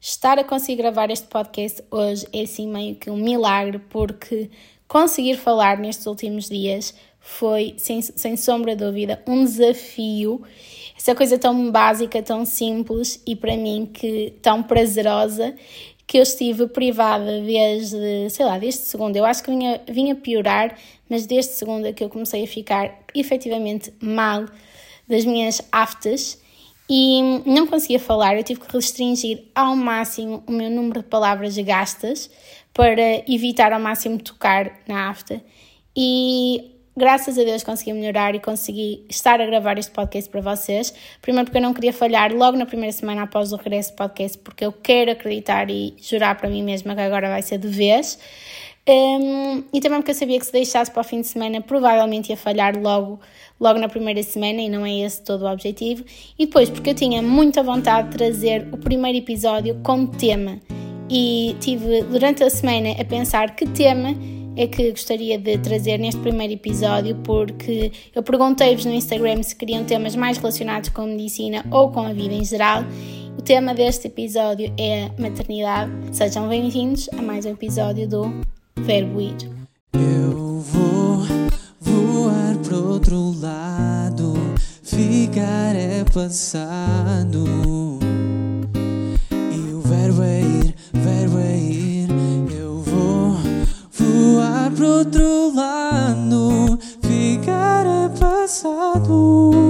estar a conseguir gravar este podcast hoje é assim meio que um milagre, porque conseguir falar nestes últimos dias foi, sem, sem sombra de dúvida, um desafio. Essa coisa tão básica, tão simples e para mim que tão prazerosa que eu estive privada desde, sei lá, desde segunda. Eu acho que vinha, vinha piorar, mas desde segunda que eu comecei a ficar efetivamente mal das minhas aftas e não conseguia falar. Eu tive que restringir ao máximo o meu número de palavras gastas para evitar ao máximo tocar na afta. E graças a Deus consegui melhorar e consegui estar a gravar este podcast para vocês. Primeiro porque eu não queria falhar logo na primeira semana após o regresso do podcast, porque eu quero acreditar e jurar para mim mesma que agora vai ser de vez. Um, e também porque eu sabia que se deixasse para o fim de semana provavelmente ia falhar logo, logo na primeira semana e não é esse todo o objetivo. E depois porque eu tinha muita vontade de trazer o primeiro episódio com tema e tive durante a semana a pensar que tema é que gostaria de trazer neste primeiro episódio, porque eu perguntei-vos no Instagram se queriam temas mais relacionados com a medicina ou com a vida em geral. O tema deste episódio é maternidade. Sejam bem-vindos a mais um episódio do Verbo Ir. Para outro lado, ficar é passado. E o verbo é ir, verbo é ir. Eu vou voar para outro lado, ficar é passado.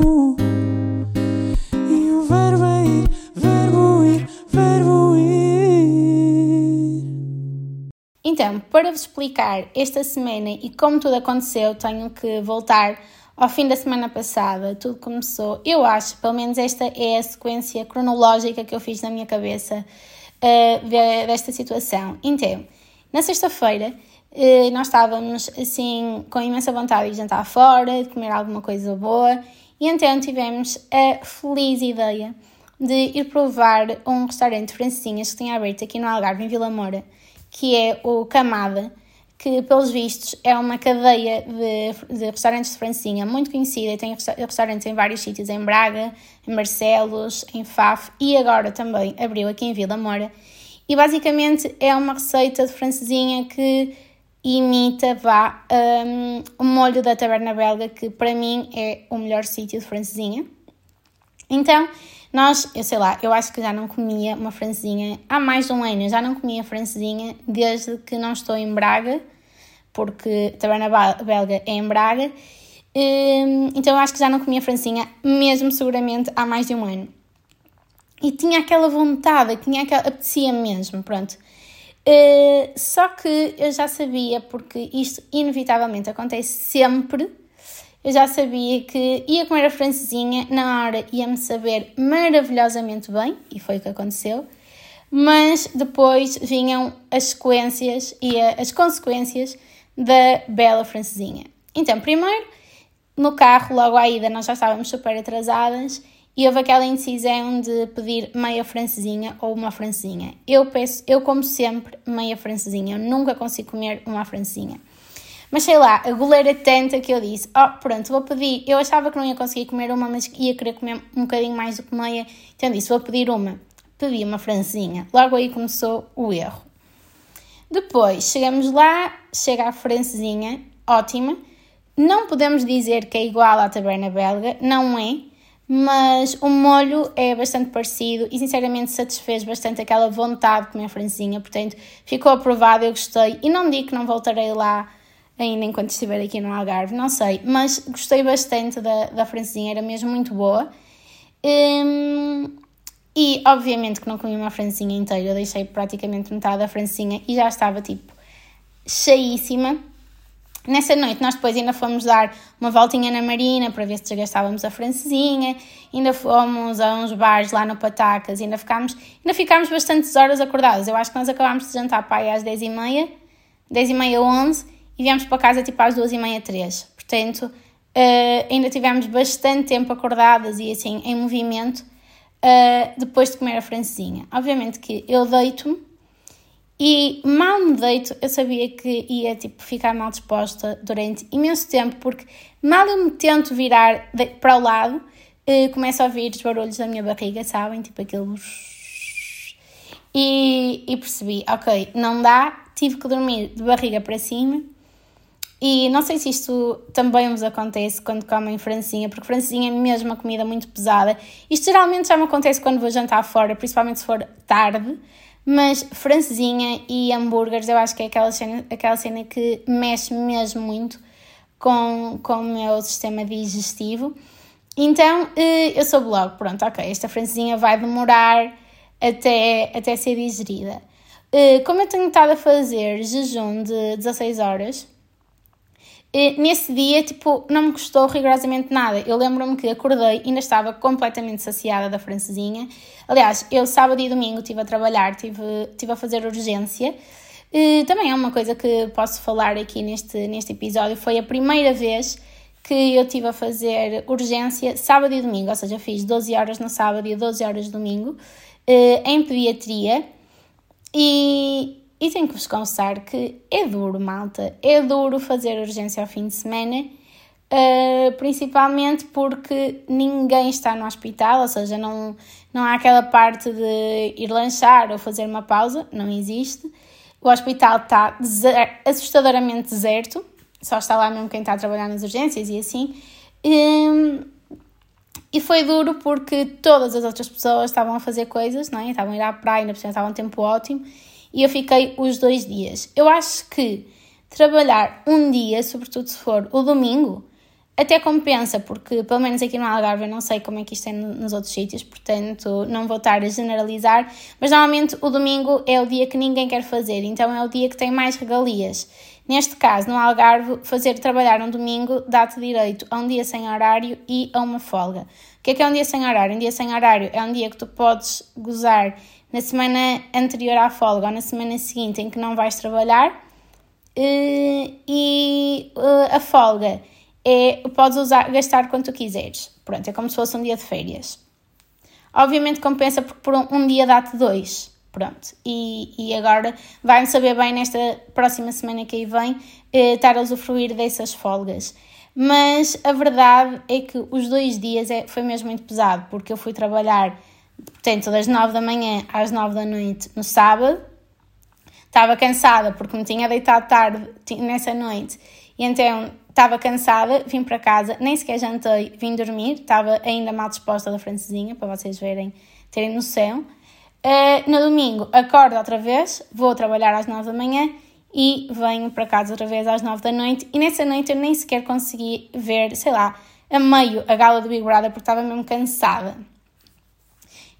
Então, para vos explicar esta semana e como tudo aconteceu, tenho que voltar ao fim da semana passada. Tudo começou, eu acho, pelo menos esta é a sequência cronológica que eu fiz na minha cabeça uh, desta situação. Então, na sexta-feira, uh, nós estávamos assim com imensa vontade de jantar fora, de comer alguma coisa boa, e então tivemos a feliz ideia de ir provar um restaurante francesinhas que tinha aberto aqui no Algarve, em Vila Moura que é o Camada, que pelos vistos é uma cadeia de, de restaurantes de francinha muito conhecida e tem restaurantes em vários sítios, em Braga, em Barcelos, em Faf e agora também abriu aqui em Vila Moura. E basicamente é uma receita de francesinha que imita, vá, um, o molho da taberna belga, que para mim é o melhor sítio de francesinha. Então, nós, eu sei lá, eu acho que já não comia uma francesinha há mais de um ano. Eu já não comia francesinha desde que não estou em Braga, porque taberna belga é em Braga. Hum, então eu acho que já não comia francesinha, mesmo seguramente há mais de um ano. E tinha aquela vontade, tinha aquela, apetecia mesmo, pronto. Uh, só que eu já sabia, porque isto inevitavelmente acontece sempre eu já sabia que ia comer a francesinha, na hora ia-me saber maravilhosamente bem, e foi o que aconteceu, mas depois vinham as sequências e as consequências da bela francesinha. Então, primeiro, no carro, logo à ida, nós já estávamos super atrasadas e houve aquela indecisão de pedir meia francesinha ou uma francesinha. Eu peço, eu como sempre, meia francesinha, eu nunca consigo comer uma francesinha. Mas sei lá, a goleira tanta que eu disse: Oh, pronto, vou pedir. Eu achava que não ia conseguir comer uma, mas ia querer comer um bocadinho mais do que meia. Então disse: Vou pedir uma. Pedi uma francesinha. Logo aí começou o erro. Depois chegamos lá, chega a francesinha, ótima. Não podemos dizer que é igual à taberna belga, não é, mas o molho é bastante parecido e sinceramente satisfez bastante aquela vontade de comer francesinha, portanto ficou aprovado, eu gostei e não digo que não voltarei lá ainda enquanto estiver aqui no Algarve, não sei, mas gostei bastante da, da francesinha, era mesmo muito boa. Um, e obviamente que não comi uma francesinha inteira, eu deixei praticamente metade da francesinha e já estava tipo cheíssima. Nessa noite nós depois ainda fomos dar uma voltinha na marina para ver se desgastávamos a francesinha, ainda fomos a uns bares lá no Patacas, ainda ficámos, ainda ficámos bastantes horas acordadas. Eu acho que nós acabámos de jantar para aí às 10h30, 10h30, 11 e viemos para casa tipo às duas e meia, três. Portanto, uh, ainda tivemos bastante tempo acordadas e assim em movimento uh, depois de comer a francesinha. Obviamente que eu deito-me e mal me deito, eu sabia que ia tipo, ficar mal disposta durante imenso tempo, porque mal eu me tento virar de, para o lado, uh, começo a ouvir os barulhos da minha barriga, sabem? Tipo aquele. e, e percebi, ok, não dá, tive que dormir de barriga para cima. E não sei se isto também vos acontece quando comem francinha, porque francinha é mesmo uma comida muito pesada. Isto geralmente já me acontece quando vou jantar fora, principalmente se for tarde. Mas francesinha e hambúrgueres eu acho que é aquela cena, aquela cena que mexe mesmo muito com, com o meu sistema digestivo. Então eh, eu soube logo, pronto, ok, esta francesinha vai demorar até, até ser digerida. Eh, como eu tenho estado a fazer jejum de 16 horas, nesse dia, tipo, não me custou rigorosamente nada. Eu lembro-me que acordei e ainda estava completamente saciada da francesinha. Aliás, eu sábado e domingo estive a trabalhar, estive, estive a fazer urgência. E também é uma coisa que posso falar aqui neste, neste episódio. Foi a primeira vez que eu estive a fazer urgência sábado e domingo, ou seja, fiz 12 horas no sábado e 12 horas no domingo, eh, em pediatria. E, e tenho que vos confessar que é duro, malta. É duro fazer urgência ao fim de semana, uh, principalmente porque ninguém está no hospital, ou seja, não, não há aquela parte de ir lanchar ou fazer uma pausa, não existe. O hospital está assustadoramente deserto, só está lá mesmo quem está a trabalhar nas urgências e assim. Um, e foi duro porque todas as outras pessoas estavam a fazer coisas, não é? estavam a ir à praia, ainda estavam um tempo ótimo e eu fiquei os dois dias. Eu acho que trabalhar um dia, sobretudo se for o domingo, até compensa, porque pelo menos aqui no Algarve eu não sei como é que isto é nos outros sítios, portanto não vou estar a generalizar, mas normalmente o domingo é o dia que ninguém quer fazer, então é o dia que tem mais regalias. Neste caso, no Algarve, fazer trabalhar um domingo dá-te direito a um dia sem horário e a uma folga. O que é que é um dia sem horário? Um dia sem horário é um dia que tu podes gozar na semana anterior à folga ou na semana seguinte em que não vais trabalhar eh, e eh, a folga é podes usar, gastar quanto quiseres. Pronto, é como se fosse um dia de férias. Obviamente compensa porque por um, um dia dá-te dois. Pronto, e, e agora vai-me saber bem nesta próxima semana que aí vem eh, estar a usufruir dessas folgas. Mas a verdade é que os dois dias é, foi mesmo muito pesado, porque eu fui trabalhar portanto, das 9 da manhã às 9 da noite no sábado. Estava cansada porque me tinha deitado tarde nessa noite e então estava cansada, vim para casa, nem sequer jantei, vim dormir, estava ainda mal disposta da francesinha, para vocês verem, terem noção. Uh, no domingo acordo outra vez, vou trabalhar às 9 da manhã e venho para casa outra vez às 9 da noite e nessa noite eu nem sequer consegui ver, sei lá, a meio a gala do Big Brother porque estava mesmo cansada.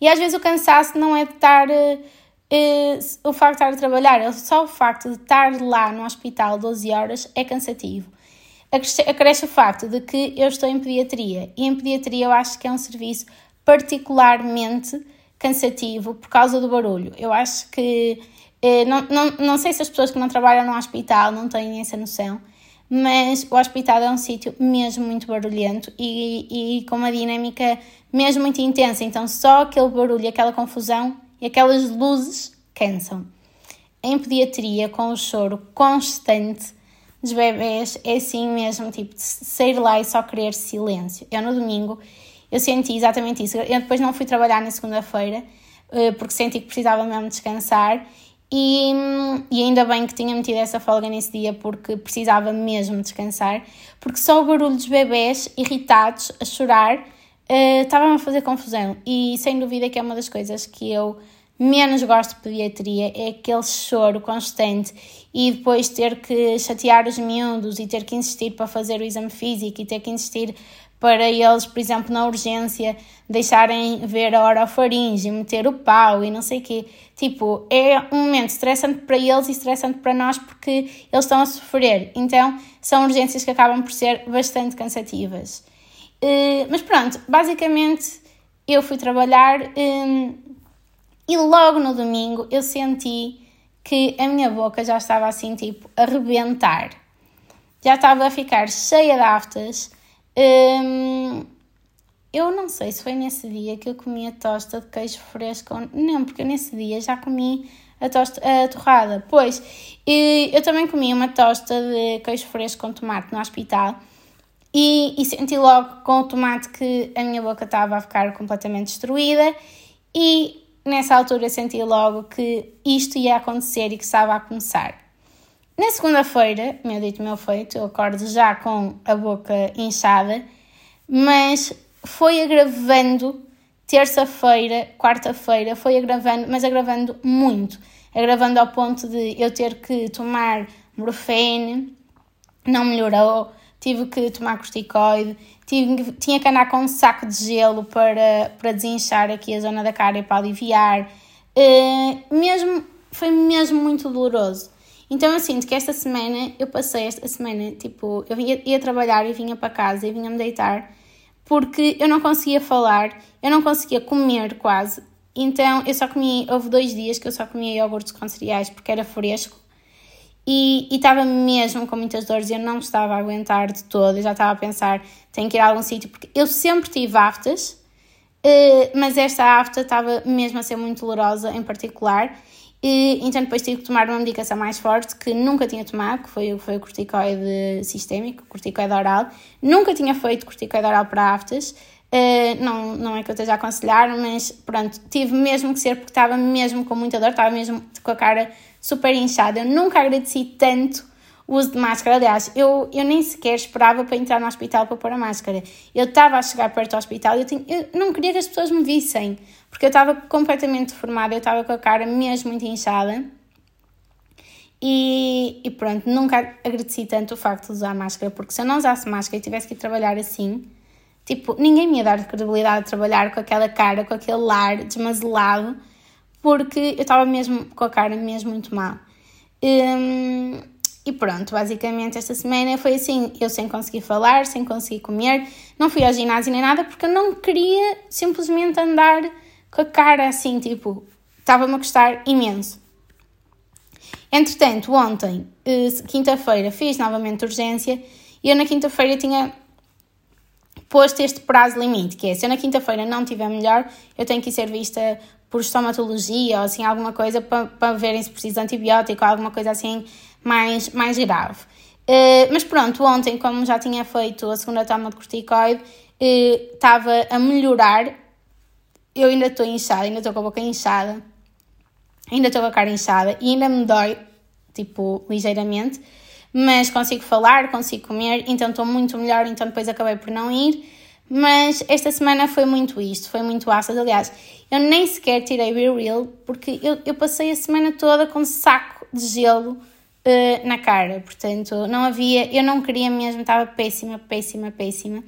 E às vezes o cansaço não é de estar. Uh, o facto de estar a trabalhar, é só o facto de estar lá no hospital 12 horas é cansativo. Acresce o facto de que eu estou em pediatria e em pediatria eu acho que é um serviço particularmente cansativo por causa do barulho. Eu acho que. Uh, não, não, não sei se as pessoas que não trabalham no hospital não têm essa noção, mas o hospital é um sítio mesmo muito barulhento e, e com uma dinâmica mesmo muito intensa, então só aquele barulho, aquela confusão e aquelas luzes cansam. Em pediatria, com o choro constante dos bebés, é assim mesmo, tipo, de sair lá e só querer silêncio. Eu no domingo, eu senti exatamente isso. Eu depois não fui trabalhar na segunda-feira, eh, porque senti que precisava mesmo descansar e, e, ainda bem que tinha metido essa folga nesse dia porque precisava mesmo descansar, porque só o barulho dos bebés irritados a chorar uh, estava-me a fazer confusão. E sem dúvida que é uma das coisas que eu menos gosto de pediatria é aquele choro constante e depois ter que chatear os miúdos e ter que insistir para fazer o exame físico e ter que insistir para eles, por exemplo, na urgência, deixarem ver a orofaringe, meter o pau e não sei o quê. Tipo, é um momento estressante para eles e estressante para nós porque eles estão a sofrer. Então, são urgências que acabam por ser bastante cansativas. Uh, mas pronto, basicamente eu fui trabalhar um, e logo no domingo eu senti que a minha boca já estava assim, tipo, a rebentar. Já estava a ficar cheia de aftas Hum, eu não sei se foi nesse dia que eu comi a tosta de queijo fresco. Não, porque nesse dia já comi a, tosta, a torrada. Pois, eu também comi uma tosta de queijo fresco com tomate no hospital e, e senti logo com o tomate que a minha boca estava a ficar completamente destruída e nessa altura senti logo que isto ia acontecer e que estava a começar. Na segunda-feira, meu dito, meu feito, eu acordo já com a boca inchada, mas foi agravando terça-feira, quarta-feira, foi agravando, mas agravando muito. Agravando ao ponto de eu ter que tomar morfene, não melhorou, tive que tomar corticoide, tive, tinha que andar com um saco de gelo para, para desinchar aqui a zona da cara e para aliviar. Uh, mesmo, foi mesmo muito doloroso. Então eu sinto que esta semana, eu passei esta semana, tipo, eu ia, ia trabalhar e vinha para casa e vinha-me deitar porque eu não conseguia falar, eu não conseguia comer quase. Então eu só comia, houve dois dias que eu só comia iogurtes com cereais porque era fresco e estava mesmo com muitas dores e eu não estava a aguentar de todo. Eu já estava a pensar, tenho que ir a algum sítio, porque eu sempre tive aftas, eh, mas esta afta estava mesmo a ser muito dolorosa em particular. E, então depois tive que tomar uma medicação mais forte que nunca tinha tomado, que foi, foi o corticoide sistémico, o corticoide oral. Nunca tinha feito corticoide oral para aftas. Uh, não, não é que eu esteja a aconselhar, mas pronto, tive mesmo que ser porque estava mesmo com muita dor, estava mesmo com a cara super inchada. Eu nunca agradeci tanto uso de máscara. Aliás, eu, eu nem sequer esperava para entrar no hospital para pôr a máscara. Eu estava a chegar perto do hospital e eu, eu não queria que as pessoas me vissem, porque eu estava completamente deformada, eu estava com a cara mesmo muito inchada. E, e, pronto, nunca agradeci tanto o facto de usar máscara, porque se eu não usasse máscara e tivesse que ir trabalhar assim, tipo, ninguém me ia dar credibilidade de trabalhar com aquela cara, com aquele lar desmazelado porque eu estava mesmo com a cara mesmo muito mal. Um, e pronto, basicamente esta semana foi assim, eu sem conseguir falar, sem conseguir comer, não fui ao ginásio nem nada porque eu não queria simplesmente andar com a cara assim, tipo, estava-me a custar imenso. Entretanto, ontem, eh, quinta-feira, fiz novamente urgência e eu na quinta-feira tinha posto este prazo limite, que é se eu na quinta-feira não estiver melhor, eu tenho que ser vista por estomatologia ou assim alguma coisa para, para verem se precisa de antibiótico ou alguma coisa assim mais, mais grave. Uh, mas pronto, ontem, como já tinha feito a segunda toma de corticoide, uh, estava a melhorar. Eu ainda estou inchada, ainda estou com a boca inchada, ainda estou com a cara inchada e ainda me dói, tipo, ligeiramente, mas consigo falar, consigo comer, então estou muito melhor, então depois acabei por não ir. Mas esta semana foi muito isto, foi muito ácido. Aliás, eu nem sequer tirei Be Real porque eu, eu passei a semana toda com saco de gelo uh, na cara. Portanto, não havia, eu não queria mesmo, estava péssima, péssima, péssima.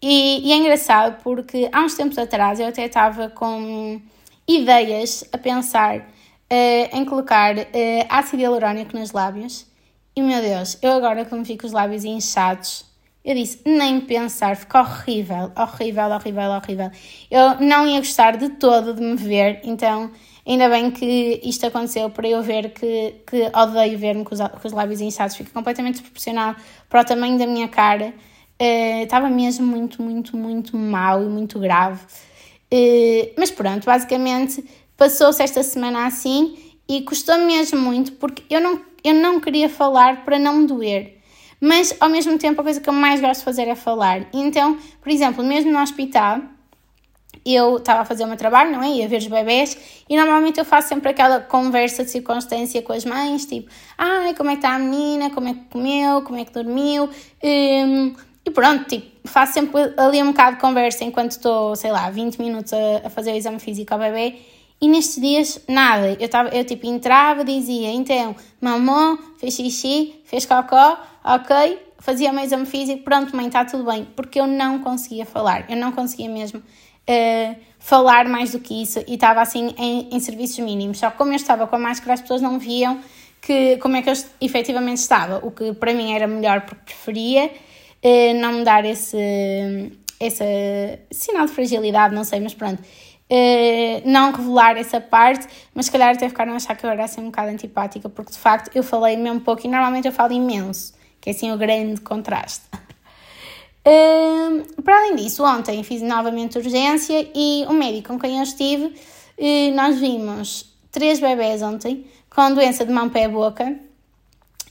E, e é engraçado porque há uns tempos atrás eu até estava com ideias a pensar uh, em colocar uh, ácido hialurónico nos lábios. E meu Deus, eu agora como fico os lábios inchados eu disse, nem pensar, ficou horrível, horrível, horrível, horrível. Eu não ia gostar de todo de me ver, então ainda bem que isto aconteceu para eu ver que, que odeio ver-me com, com, os lábios inchados, fica completamente desproporcional para o tamanho da minha cara. Uh, estava mesmo muito, muito, muito mal e muito grave. Uh, mas pronto, basicamente passou-se esta semana assim e custou-me mesmo muito porque eu não, eu não queria falar para não me doer mas ao mesmo tempo a coisa que eu mais gosto de fazer é falar. Então, por exemplo, mesmo no hospital, eu estava a fazer o meu trabalho, não é? Ia ver os bebés e normalmente eu faço sempre aquela conversa de circunstância com as mães, tipo, ai, como é que está a menina, como é que comeu, como é que dormiu, um, e pronto, tipo, faço sempre ali um bocado de conversa enquanto estou, sei lá, 20 minutos a, a fazer o exame físico ao bebê e nestes dias, nada. Eu, tava, eu tipo entrava, dizia, então, mamou, fez xixi, fez cocó, ok, fazia o meu exame físico, pronto, mãe, está tudo bem. Porque eu não conseguia falar, eu não conseguia mesmo uh, falar mais do que isso e estava assim em, em serviços mínimos. Só que como eu estava com a máscara, as pessoas não viam que, como é que eu efetivamente estava, o que para mim era melhor porque preferia uh, não me dar esse, esse sinal de fragilidade, não sei, mas pronto. Uh, não revelar essa parte, mas se calhar até ficaram a achar que eu era assim um bocado antipática, porque de facto eu falei mesmo pouco e normalmente eu falo imenso, que é assim o grande contraste. Para além disso, ontem fiz novamente urgência e o médico com quem eu estive, uh, nós vimos três bebés ontem com doença de mão, pé, boca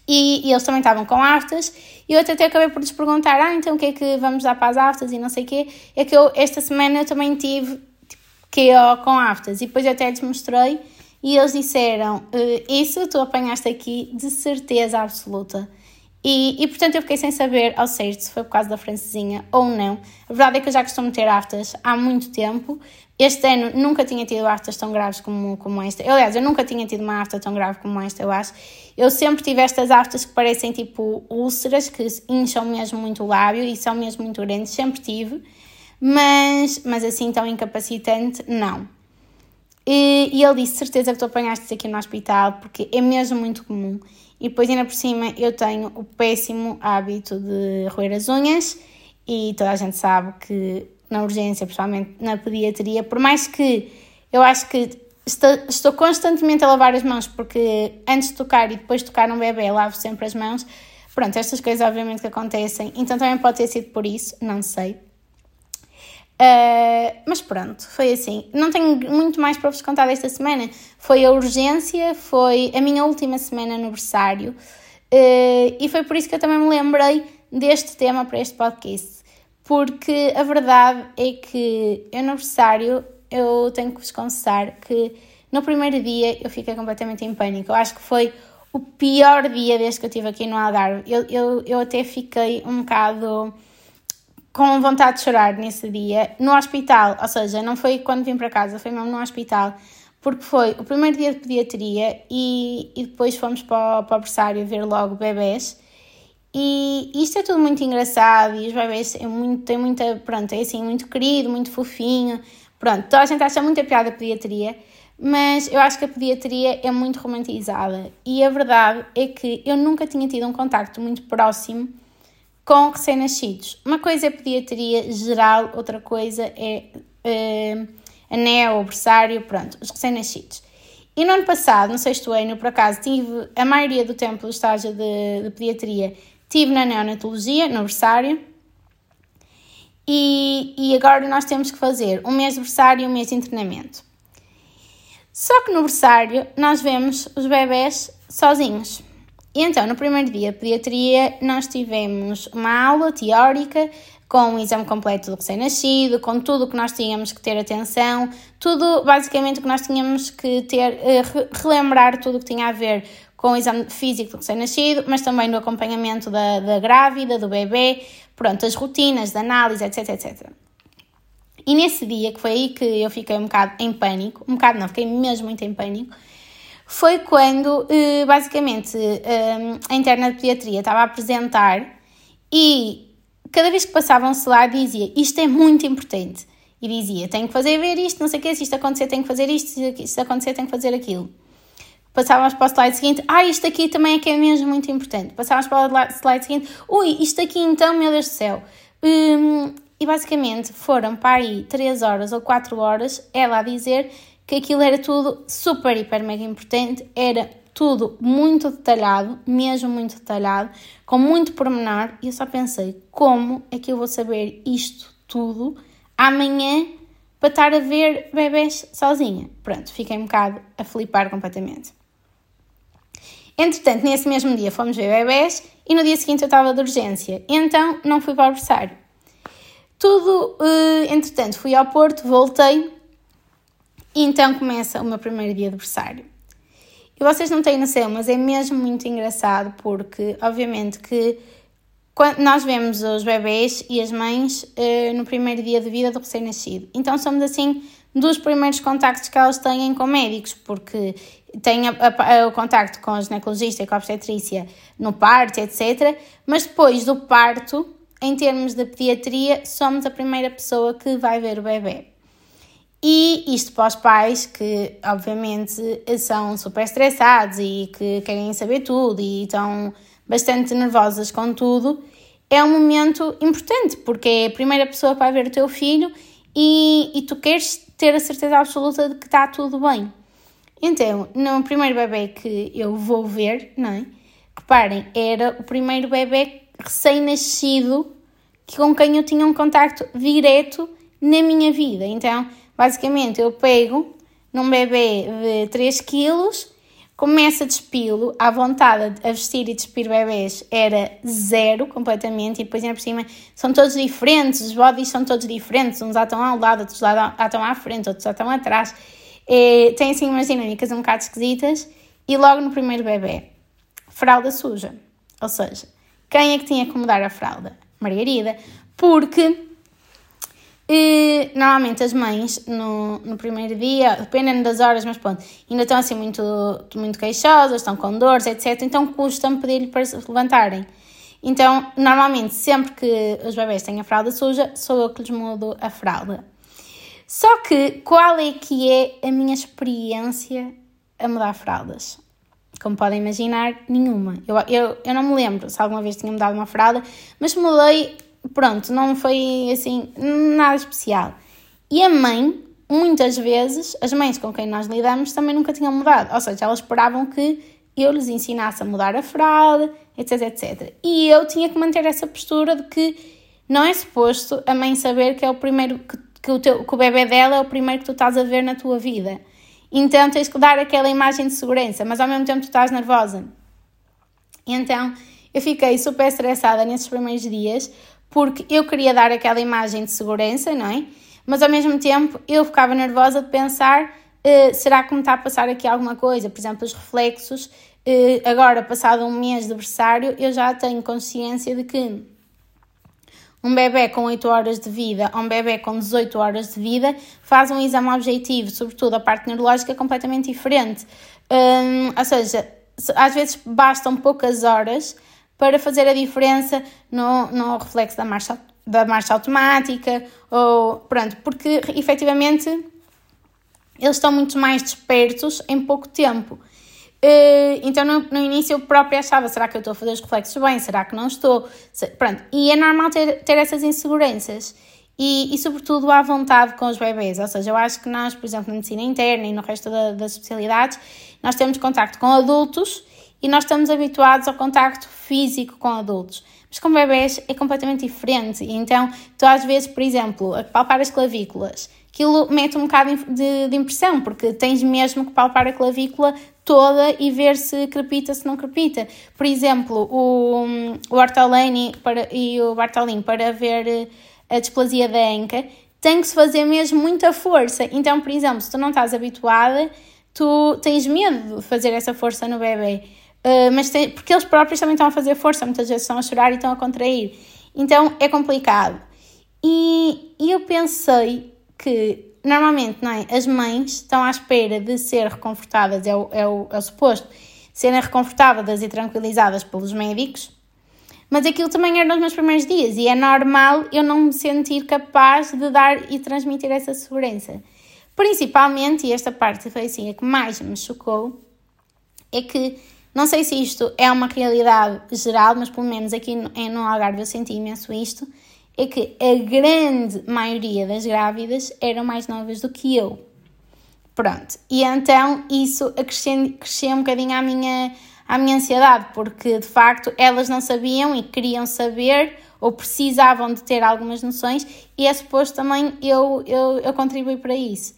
e, e, eles também estavam com aftas e eu até acabei por lhes perguntar, ah, então o que é que vamos dar para as aftas e não sei o quê. É que eu, esta semana eu também tive KO com aftas. E depois eu até lhes mostrei e eles disseram: uh, Isso tu apanhaste aqui de certeza absoluta. E, e, portanto eu fiquei sem saber ao certo se foi por causa da francesinha ou não. A verdade é que eu já costumo ter aftas há muito tempo. Este ano nunca tinha tido aftas tão graves como, como esta. Eu, aliás, eu nunca tinha tido uma afta tão grave como esta, eu acho. Eu sempre tive estas aftas que parecem tipo úlceras, que incham mesmo muito o lábio e são mesmo muito grandes, sempre tive. Mas, mas assim tão incapacitante, não. E, e ele disse: certeza que tu apanhaste aqui no hospital, porque é mesmo muito comum. E depois, ainda por cima, eu tenho o péssimo hábito de roer as unhas, e toda a gente sabe que na urgência, principalmente na pediatria, por mais que eu acho que estou, constantemente a lavar as mãos, porque antes de tocar e depois de tocar um bebê, lavo sempre as mãos. Pronto, estas coisas obviamente que acontecem, então também pode ter sido por isso, não sei. Uh, mas pronto, foi assim. Não tenho muito mais para vos contar desta semana. Foi a urgência, foi a minha última semana aniversário uh, e foi por isso que eu também me lembrei deste tema para este podcast. Porque a verdade é que aniversário eu tenho que vos confessar que no primeiro dia eu fiquei completamente em pânico. Eu acho que foi o pior dia desde que eu estive aqui no Algarve. Eu, eu, eu até fiquei um bocado com vontade de chorar nesse dia, no hospital, ou seja, não foi quando vim para casa, foi mesmo no hospital, porque foi o primeiro dia de pediatria e, e depois fomos para o, berçário ver logo bebés. E isto é tudo muito engraçado e os bebés é muito, têm muita, pronto, é assim, muito querido, muito fofinho. Pronto, toda a gente acha muita piada a pediatria, mas eu acho que a pediatria é muito romantizada e a verdade é que eu nunca tinha tido um contacto muito próximo com recém-nascidos. Uma coisa é pediatria geral, outra coisa é uh, anel, berçário, pronto, os recém-nascidos. E no ano passado, no sexto ano, por acaso, tive a maioria do tempo do estágio de, de pediatria, tive na neonatologia, no berçário, e, e agora nós temos que fazer um mês de berçário e um mês de internamento. Só que no berçário nós vemos os bebés sozinhos. E então, no primeiro dia de pediatria, nós tivemos uma aula teórica com o exame completo do recém-nascido, com tudo o que nós tínhamos que ter atenção, tudo basicamente o que nós tínhamos que ter, eh, relembrar tudo o que tinha a ver com o exame físico do recém-nascido, mas também do acompanhamento da, da grávida, do bebê, pronto, as rotinas de análise, etc, etc. E nesse dia, que foi aí que eu fiquei um bocado em pânico, um bocado não, fiquei mesmo muito em pânico, foi quando, eh, basicamente, eh, a interna de pediatria estava a apresentar e cada vez que passavam-se lá dizia isto é muito importante. E dizia, tenho que fazer ver isto, não sei o que, se isto acontecer tenho que fazer isto, se isto acontecer tenho que fazer aquilo. Passávamos para o slide seguinte, ah, isto aqui também é que é mesmo muito importante. Passávamos para o slide seguinte, ui, isto aqui então, meu Deus do céu. Hum, e basicamente foram para aí 3 horas ou 4 horas ela a dizer que aquilo era tudo super, hiper, mega importante, era tudo muito detalhado, mesmo muito detalhado, com muito pormenor, e eu só pensei, como é que eu vou saber isto tudo amanhã para estar a ver bebés sozinha? Pronto, fiquei um bocado a flipar completamente. Entretanto, nesse mesmo dia fomos ver bebés e no dia seguinte eu estava de urgência, então não fui para o berçário. Tudo, eh, entretanto, fui ao Porto, voltei e então começa o meu primeiro dia de aniversário. E vocês não têm noção, mas é mesmo muito engraçado porque, obviamente, que quando nós vemos os bebês e as mães uh, no primeiro dia de vida do recém-nascido. Então somos assim dos primeiros contactos que elas têm com médicos, porque têm a, a, a, o contacto com a ginecologista e com a obstetrícia no parto, etc. Mas depois do parto, em termos de pediatria, somos a primeira pessoa que vai ver o bebê. E isto para os pais que, obviamente, são super estressados e que querem saber tudo e estão bastante nervosas com tudo, é um momento importante porque é a primeira pessoa que vai ver o teu filho e, e tu queres ter a certeza absoluta de que está tudo bem. Então, no primeiro bebê que eu vou ver, não é? Reparem, era o primeiro bebê recém-nascido com quem eu tinha um contacto direto na minha vida. Então, Basicamente, eu pego num bebê de 3 quilos, Começa a despilo, à vontade a vestir e despir bebês era zero completamente, e depois ainda por cima são todos diferentes, os bodies são todos diferentes, uns estão ao lado, outros estão à frente, outros estão atrás. É, tem assim umas dinâmicas um bocado esquisitas, e logo no primeiro bebê, fralda suja. Ou seja, quem é que tinha que mudar a fralda? Margarida, porque e, normalmente as mães no, no primeiro dia, dependendo das horas, mas pronto, ainda estão assim muito, muito queixosas, estão com dores, etc. Então custa-me pedir-lhe para se levantarem. Então, normalmente, sempre que os bebés têm a fralda suja, sou eu que lhes mudo a fralda. Só que, qual é que é a minha experiência a mudar fraldas? Como podem imaginar, nenhuma. Eu, eu, eu não me lembro se alguma vez tinha mudado uma fralda, mas mudei pronto, não foi assim nada especial. E a mãe, muitas vezes, as mães com quem nós lidamos também nunca tinham mudado, ou seja, elas esperavam que eu lhes ensinasse a mudar a fralda, etc, etc. E eu tinha que manter essa postura de que não é suposto a mãe saber que é o primeiro que, que, o, teu, que o bebê dela é o primeiro que tu estás a ver na tua vida. Então tens que dar aquela imagem de segurança, mas ao mesmo tempo tu estás nervosa. Então eu fiquei super estressada nesses primeiros dias porque eu queria dar aquela imagem de segurança, não é? Mas ao mesmo tempo eu ficava nervosa de pensar: uh, será que me está a passar aqui alguma coisa? Por exemplo, os reflexos. Uh, agora, passado um mês de berçário, eu já tenho consciência de que um bebê com 8 horas de vida ou um bebê com 18 horas de vida faz um exame objetivo, sobretudo a parte neurológica, completamente diferente. Um, ou seja, às vezes bastam poucas horas para fazer a diferença no, no reflexo da marcha, da marcha automática, ou pronto, porque efetivamente eles estão muito mais despertos em pouco tempo. Uh, então no, no, início eu própria achava, será que eu estou a fazer os reflexos bem? Será que não estou? Pronto, e é normal ter, ter essas inseguranças. E, e, sobretudo à vontade com os bebês, ou seja, eu acho que nós, por exemplo, na medicina interna e no resto da, das especialidades, nós temos contacto com adultos e nós estamos habituados ao contacto físico com adultos. Mas com bebés é completamente diferente. Então, tu às vezes, por exemplo, a palpar as clavículas, aquilo mete um bocado de, de, impressão, porque tens mesmo que palpar a clavícula toda e ver se crepita, se não crepita. Por exemplo, o, o Ortolani para, e o Bartolin para ver eh, a displasia da anca, tem que se fazer mesmo muita força. Então, por exemplo, se tu não estás habituada, tu tens medo de fazer essa força no bebê. Uh, mas tem, porque eles próprios também estão a fazer força, muitas vezes estão a chorar e estão a contrair. Então é complicado. E, e eu pensei que normalmente não é, as mães estão à espera de ser reconfortadas, é o, é o, é o suposto, serem reconfortadas e tranquilizadas pelos médicos, mas aquilo também era nos meus primeiros dias e é normal eu não me sentir capaz de dar e transmitir essa segurança. Principalmente, e esta parte foi assim a que mais me chocou, é que não sei se isto é uma realidade geral, mas pelo menos aqui no, no Algarve eu senti imenso isto, é que a grande maioria das grávidas eram mais novas do que eu. Pronto, e então isso acresceu um bocadinho à minha, à minha ansiedade, porque de facto elas não sabiam e queriam saber ou precisavam de ter algumas noções e é suposto também eu, eu, eu contribuir para isso.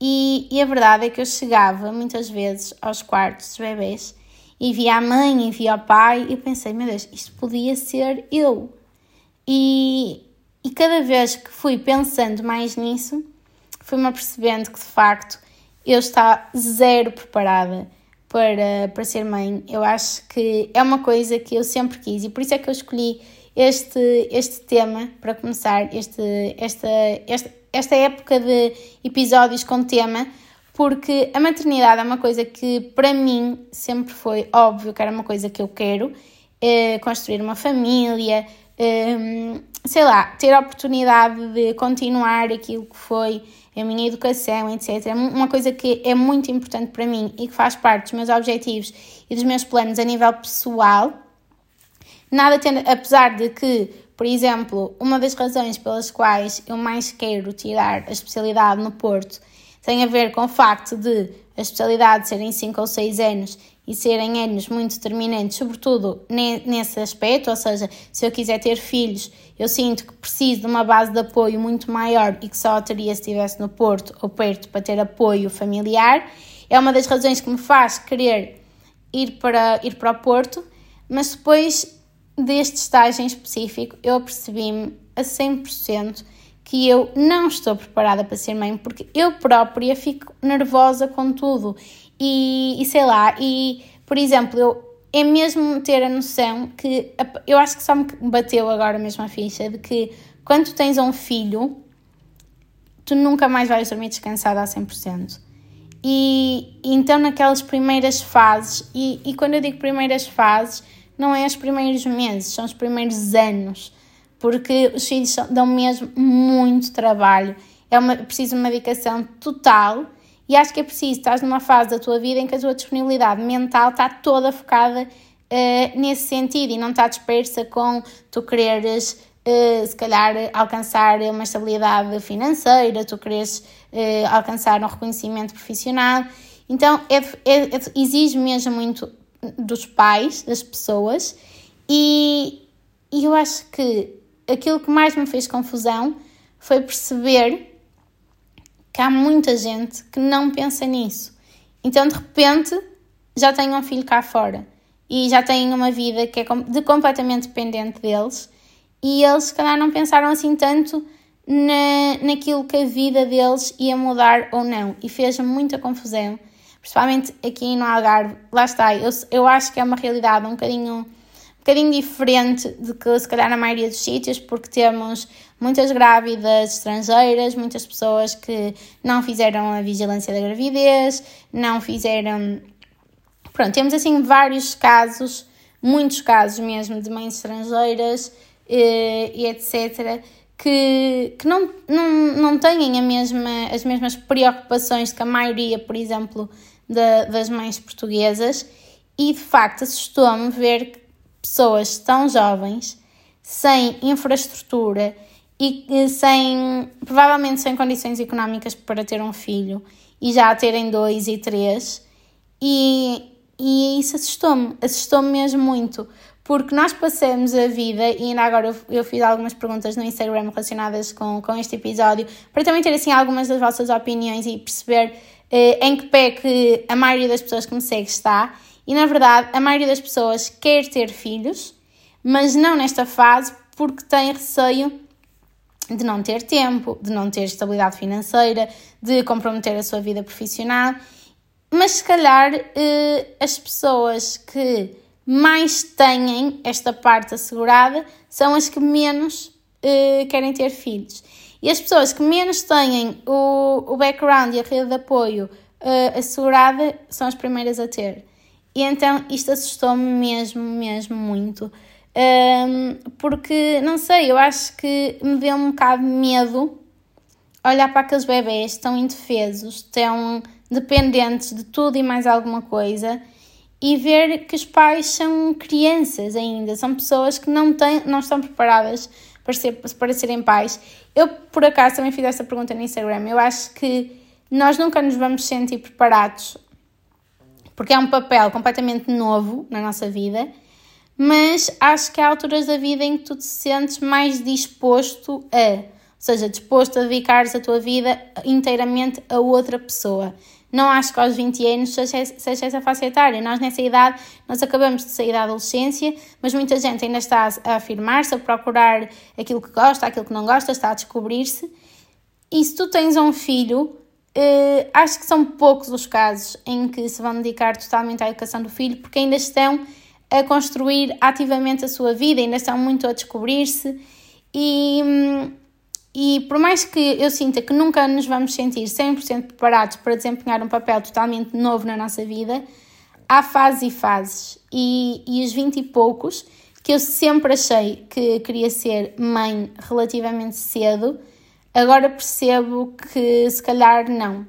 E, e a verdade é que eu chegava muitas vezes aos quartos dos bebês e via a mãe e via o pai e pensei, meu Deus, isto podia ser eu. E, e cada vez que fui pensando mais nisso, fui-me apercebendo que de facto eu estava zero preparada para, para ser mãe. Eu acho que é uma coisa que eu sempre quis e por isso é que eu escolhi este, este tema para começar, este, esta, esta, esta época de episódios com tema porque a maternidade é uma coisa que para mim sempre foi óbvio que era uma coisa que eu quero, é construir uma família, é, sei lá, ter a oportunidade de continuar aquilo que foi a minha educação, etc. É uma coisa que é muito importante para mim e que faz parte dos meus objetivos e dos meus planos a nível pessoal. Nada tendo, apesar de que, por exemplo, uma das razões pelas quais eu mais quero tirar a especialidade no Porto tem a ver com o facto de a especialidade serem 5 ou 6 anos e serem anos muito determinantes, sobretudo nesse aspecto, ou seja, se eu quiser ter filhos, eu sinto que preciso de uma base de apoio muito maior e que só teria se estivesse no Porto ou perto para ter apoio familiar. é uma das razões que me faz querer ir para, ir para o Porto, mas depois deste estágio em específico eu percebi-me a 100% que eu não estou preparada para ser mãe porque eu própria fico nervosa com tudo e, e sei lá, e por exemplo, eu é mesmo ter a noção que eu acho que só me bateu agora mesmo a ficha de que quando tens um filho, tu nunca mais vais dormir descansada a 100%. E, e então, naquelas primeiras fases, e, e quando eu digo primeiras fases, não é os primeiros meses, são os primeiros anos, porque os filhos dão mesmo muito trabalho. É uma, preciso uma dedicação total e acho que é preciso, estás numa fase da tua vida em que a tua disponibilidade mental está toda focada uh, nesse sentido e não está dispersa com tu quereres, uh, se calhar, alcançar uma estabilidade financeira, tu quereres uh, alcançar um reconhecimento profissional. Então, é, é, é, exige mesmo muito dos pais, das pessoas, e, e eu acho que aquilo que mais me fez confusão foi perceber que há muita gente que não pensa nisso. Então, de repente, já têm um filho cá fora e já têm uma vida que é de completamente dependente deles e eles, se calhar, não pensaram assim tanto na, naquilo que a vida deles ia mudar ou não e fez muita confusão, principalmente aqui no Algarve. Lá está, eu, eu acho que é uma realidade um bocadinho bocadinho diferente de que se calhar na maioria dos sítios, porque temos muitas grávidas estrangeiras, muitas pessoas que não fizeram a vigilância da gravidez, não fizeram. Pronto, temos assim vários casos, muitos casos mesmo de mães estrangeiras eh, e etc., que, que não, não, não têm a mesma, as mesmas preocupações que a maioria, por exemplo, da, das mães portuguesas, e de facto assustou-me ver pessoas tão jovens, sem infraestrutura e sem, provavelmente sem condições económicas para ter um filho e já terem dois e três. E, e isso assustou-me, assustou-me mesmo muito, porque nós passamos a vida, e ainda agora eu, eu, fiz algumas perguntas no Instagram relacionadas com, com este episódio, para também ter assim algumas das vossas opiniões e perceber eh, em que pé que a maioria das pessoas que me segue está. E na verdade, a maioria das pessoas quer ter filhos, mas não nesta fase porque tem receio de não ter tempo, de não ter estabilidade financeira, de comprometer a sua vida profissional. Mas se calhar eh, as pessoas que mais têm esta parte assegurada são as que menos eh, querem ter filhos. E as pessoas que menos têm o, o background e a rede de apoio uh, assegurada são as primeiras a ter. E então isto assustou-me mesmo, mesmo muito. Um, porque, não sei, eu acho que me deu um bocado de medo olhar para aqueles bebés tão indefesos, tão dependentes de tudo e mais alguma coisa e ver que os pais são crianças ainda, são pessoas que não, têm, não estão preparadas para, ser, para serem pais. Eu, por acaso, também fiz esta pergunta no Instagram. Eu acho que nós nunca nos vamos sentir preparados porque é um papel completamente novo na nossa vida, mas acho que há alturas da vida em que tu te sentes mais disposto a, ou seja, disposto a dedicares a tua vida inteiramente a outra pessoa. Não acho que aos 20 anos seja, seja essa faixa etária. Nós, nessa idade, nós acabamos de sair da adolescência, mas muita gente ainda está a afirmar-se, a procurar aquilo que gosta, aquilo que não gosta, está a descobrir-se. E se tu tens um filho, Uh, acho que são poucos os casos em que se vão dedicar totalmente à educação do filho, porque ainda estão a construir ativamente a sua vida, ainda estão muito a descobrir-se e, e por mais que eu sinta que nunca nos vamos sentir 100% preparados para desempenhar um papel totalmente novo na nossa vida, há fases e fases. E, e os 20 e poucos, que eu sempre achei que queria ser mãe relativamente cedo, Agora percebo que se calhar não.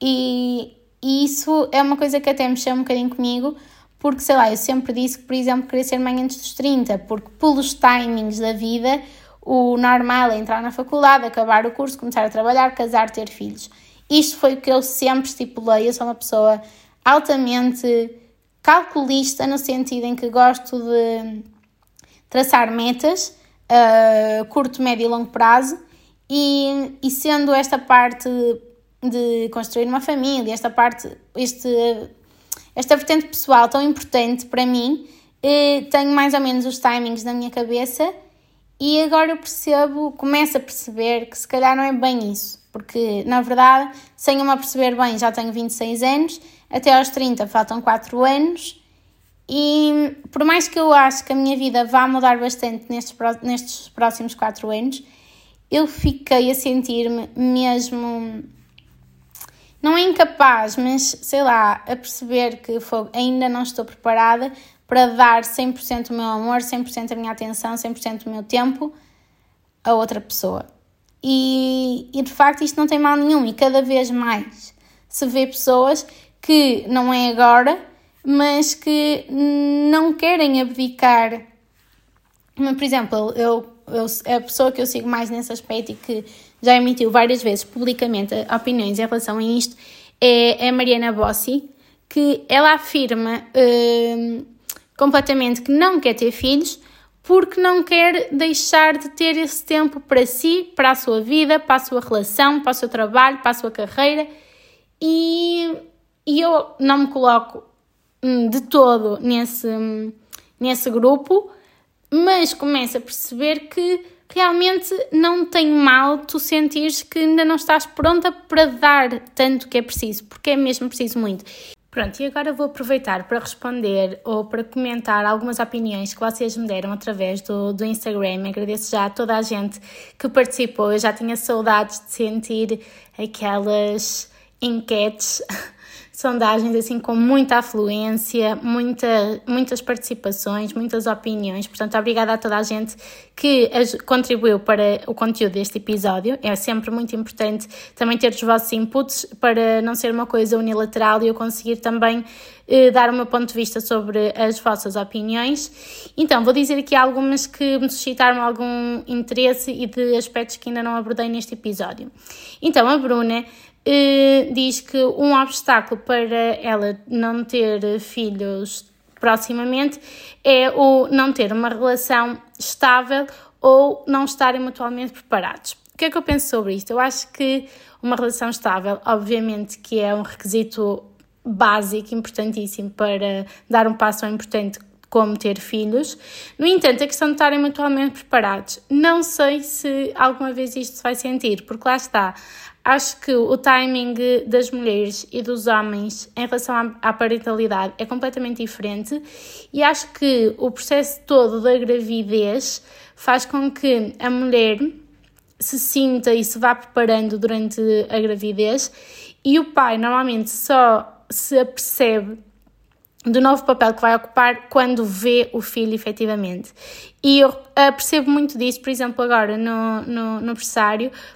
E, e isso é uma coisa que até mexeu um bocadinho comigo, porque sei lá, eu sempre disse que, por exemplo, queria ser mãe antes dos 30, porque pelos timings da vida, o normal é entrar na faculdade, acabar o curso, começar a trabalhar, casar, ter filhos. Isto foi o que eu sempre estipulei. Eu sou uma pessoa altamente calculista, no sentido em que gosto de traçar metas a curto, médio e longo prazo e, e sendo esta parte de construir uma família, esta parte, este, esta vertente pessoal tão importante para mim, eh, tenho mais ou menos os timings na minha cabeça e agora eu percebo, começo a perceber que se calhar não é bem isso, porque na verdade, sem eu me perceber bem, já tenho 26 anos, até aos 30 faltam 4 anos e por mais que eu acho que a minha vida vá mudar bastante nestes, nestes próximos 4 anos, eu fiquei a sentir-me mesmo não é incapaz, mas sei lá, a perceber que ainda não estou preparada para dar 100% o meu amor, 100% a minha atenção, 100% o meu tempo a outra pessoa. E, e de facto isto não tem mal nenhum, e cada vez mais se vê pessoas que não é agora, mas que não querem abdicar. Por exemplo, eu, eu, a pessoa que eu sigo mais nesse aspecto e que já emitiu várias vezes publicamente opiniões em relação a isto, é a Mariana Bossi, que ela afirma uh, completamente que não quer ter filhos porque não quer deixar de ter esse tempo para si, para a sua vida, para a sua relação, para o seu trabalho, para a sua carreira. E, e eu não me coloco hum, de todo nesse, nesse grupo, mas começo a perceber que realmente não tem mal tu sentires que ainda não estás pronta para dar tanto que é preciso, porque é mesmo preciso muito. Pronto, e agora vou aproveitar para responder ou para comentar algumas opiniões que vocês me deram através do, do Instagram. Agradeço já a toda a gente que participou. Eu já tinha saudades de sentir aquelas enquetes sondagens assim com muita afluência, muita, muitas participações, muitas opiniões. Portanto, obrigada a toda a gente que contribuiu para o conteúdo deste episódio. É sempre muito importante também ter os vossos inputs para não ser uma coisa unilateral e eu conseguir também eh, dar o meu ponto de vista sobre as vossas opiniões. Então, vou dizer aqui algumas que me suscitaram algum interesse e de aspectos que ainda não abordei neste episódio. Então, a Bruna eh, diz que um obstáculo para ela não ter filhos proximamente é o não ter uma relação estável ou não estarem mutualmente preparados. O que é que eu penso sobre isto? Eu acho que uma relação estável, obviamente, que é um requisito básico, importantíssimo para dar um passo importante como ter filhos. No entanto, a questão de estarem mutualmente preparados, não sei se alguma vez isto se vai sentir, porque lá está. Acho que o timing das mulheres e dos homens em relação à, parentalidade é completamente diferente e acho que o processo todo da gravidez faz com que a mulher se sinta e se vá preparando durante a gravidez e o pai normalmente só se apercebe do novo papel que vai ocupar quando vê o filho efetivamente. E eu uh, percebo muito disso, por exemplo, agora no, no, no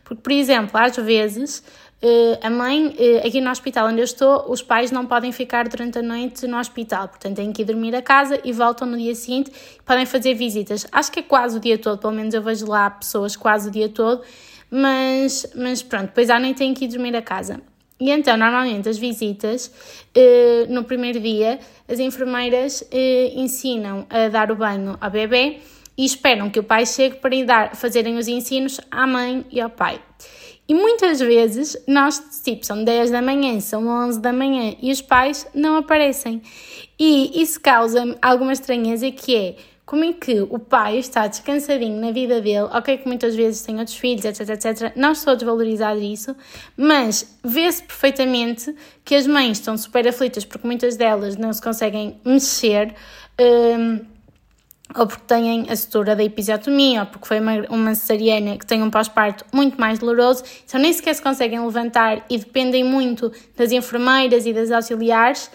porque, por exemplo, às vezes uh, a mãe, uh, aqui no hospital onde eu estou, os pais não podem ficar durante a noite no hospital, portanto têm que ir dormir a casa e voltam no dia seguinte podem fazer visitas. Acho que é quase o dia todo, pelo menos eu vejo lá pessoas quase o dia todo, mas, mas pronto, depois à noite têm que ir dormir a casa. E então, normalmente, as visitas, eh, no primeiro dia, as enfermeiras eh, ensinam a dar o banho ao bebê e esperam que o pai chegue para dar, fazerem os ensinos à mãe e ao pai. E muitas vezes nós, tipo, são 10 da manhã, são 11 da manhã e os pais não aparecem. E isso causa alguma estranheza que é como é que o pai está descansadinho na vida dele, ok que muitas vezes tem outros filhos, etc, etc, não estou a desvalorizar isso, mas vê-se perfeitamente que as mães estão super aflitas porque muitas delas não se conseguem mexer, um, ou porque têm a sutura da episiotomia, ou porque foi uma, uma cesariana que tem um pós-parto muito mais doloroso, então nem sequer se conseguem levantar e dependem muito das enfermeiras e das auxiliares,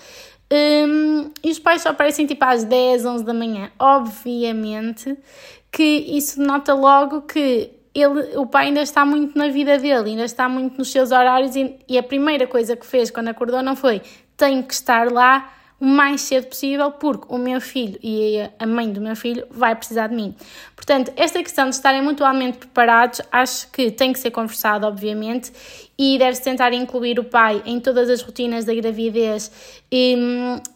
um, e os pais só aparecem tipo às 10, 11 da manhã. Obviamente que isso nota logo que ele, o pai ainda está muito na vida dele, ainda está muito nos seus horários e, e a primeira coisa que fez quando acordou não foi tenho que estar lá o mais cedo possível, porque o meu filho e a mãe do meu filho vai precisar de mim. Portanto, esta questão de estarem mutuamente preparados, acho que tem que ser conversado, obviamente, e deve-se tentar incluir o pai em todas as rotinas da gravidez e,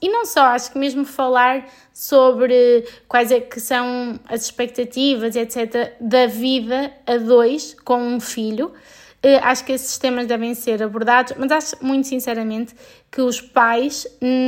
e não só, acho que mesmo falar sobre quais é que são as expectativas, etc., da vida a dois com um filho, acho que esses temas devem ser abordados, mas acho muito sinceramente que os pais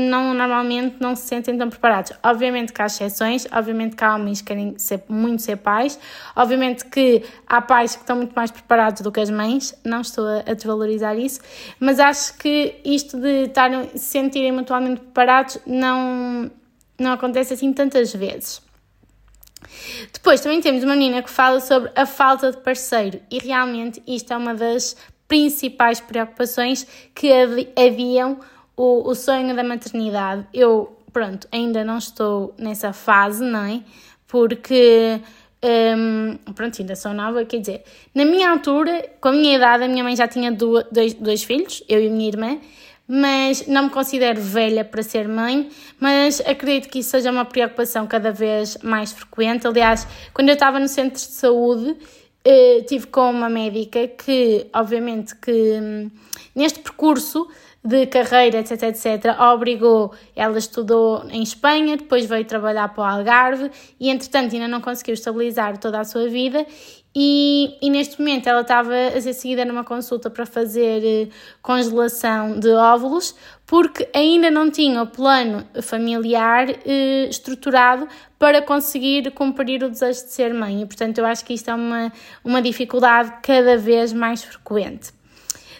não, normalmente não se sentem tão preparados. Obviamente que há exceções, obviamente que há homens que querem ser, muito ser pais, obviamente que há pais que estão muito mais preparados do que as mães, não estou a, a desvalorizar isso, mas acho que isto de estarem, se sentirem mutuamente preparados não, não acontece assim tantas vezes. Depois também temos uma menina que fala sobre a falta de parceiro e realmente isto é uma das principais preocupações que haviam o, o sonho da maternidade. Eu, pronto, ainda não estou nessa fase, não é? Porque, um, pronto, ainda sou nova, quer dizer, na minha altura, com a minha idade, a minha mãe já tinha dois, dois filhos, eu e a minha irmã, mas não me considero velha para ser mãe, mas acredito que isso seja uma preocupação cada vez mais frequente. Aliás, quando eu estava no centro de saúde, eh, tive com uma médica que, obviamente, que hum, neste percurso de carreira, etc, etc, obrigou, ela estudou em Espanha, depois veio trabalhar para o Algarve e, entretanto, ainda não conseguiu estabilizar toda a sua vida e, e, neste momento ela estava a ser seguida numa consulta para fazer eh, congelação de óvulos, porque ainda não tinha o plano familiar eh, estruturado para conseguir cumprir o desejo de ser mãe. E, portanto, eu acho que isto é uma, uma dificuldade cada vez mais frequente.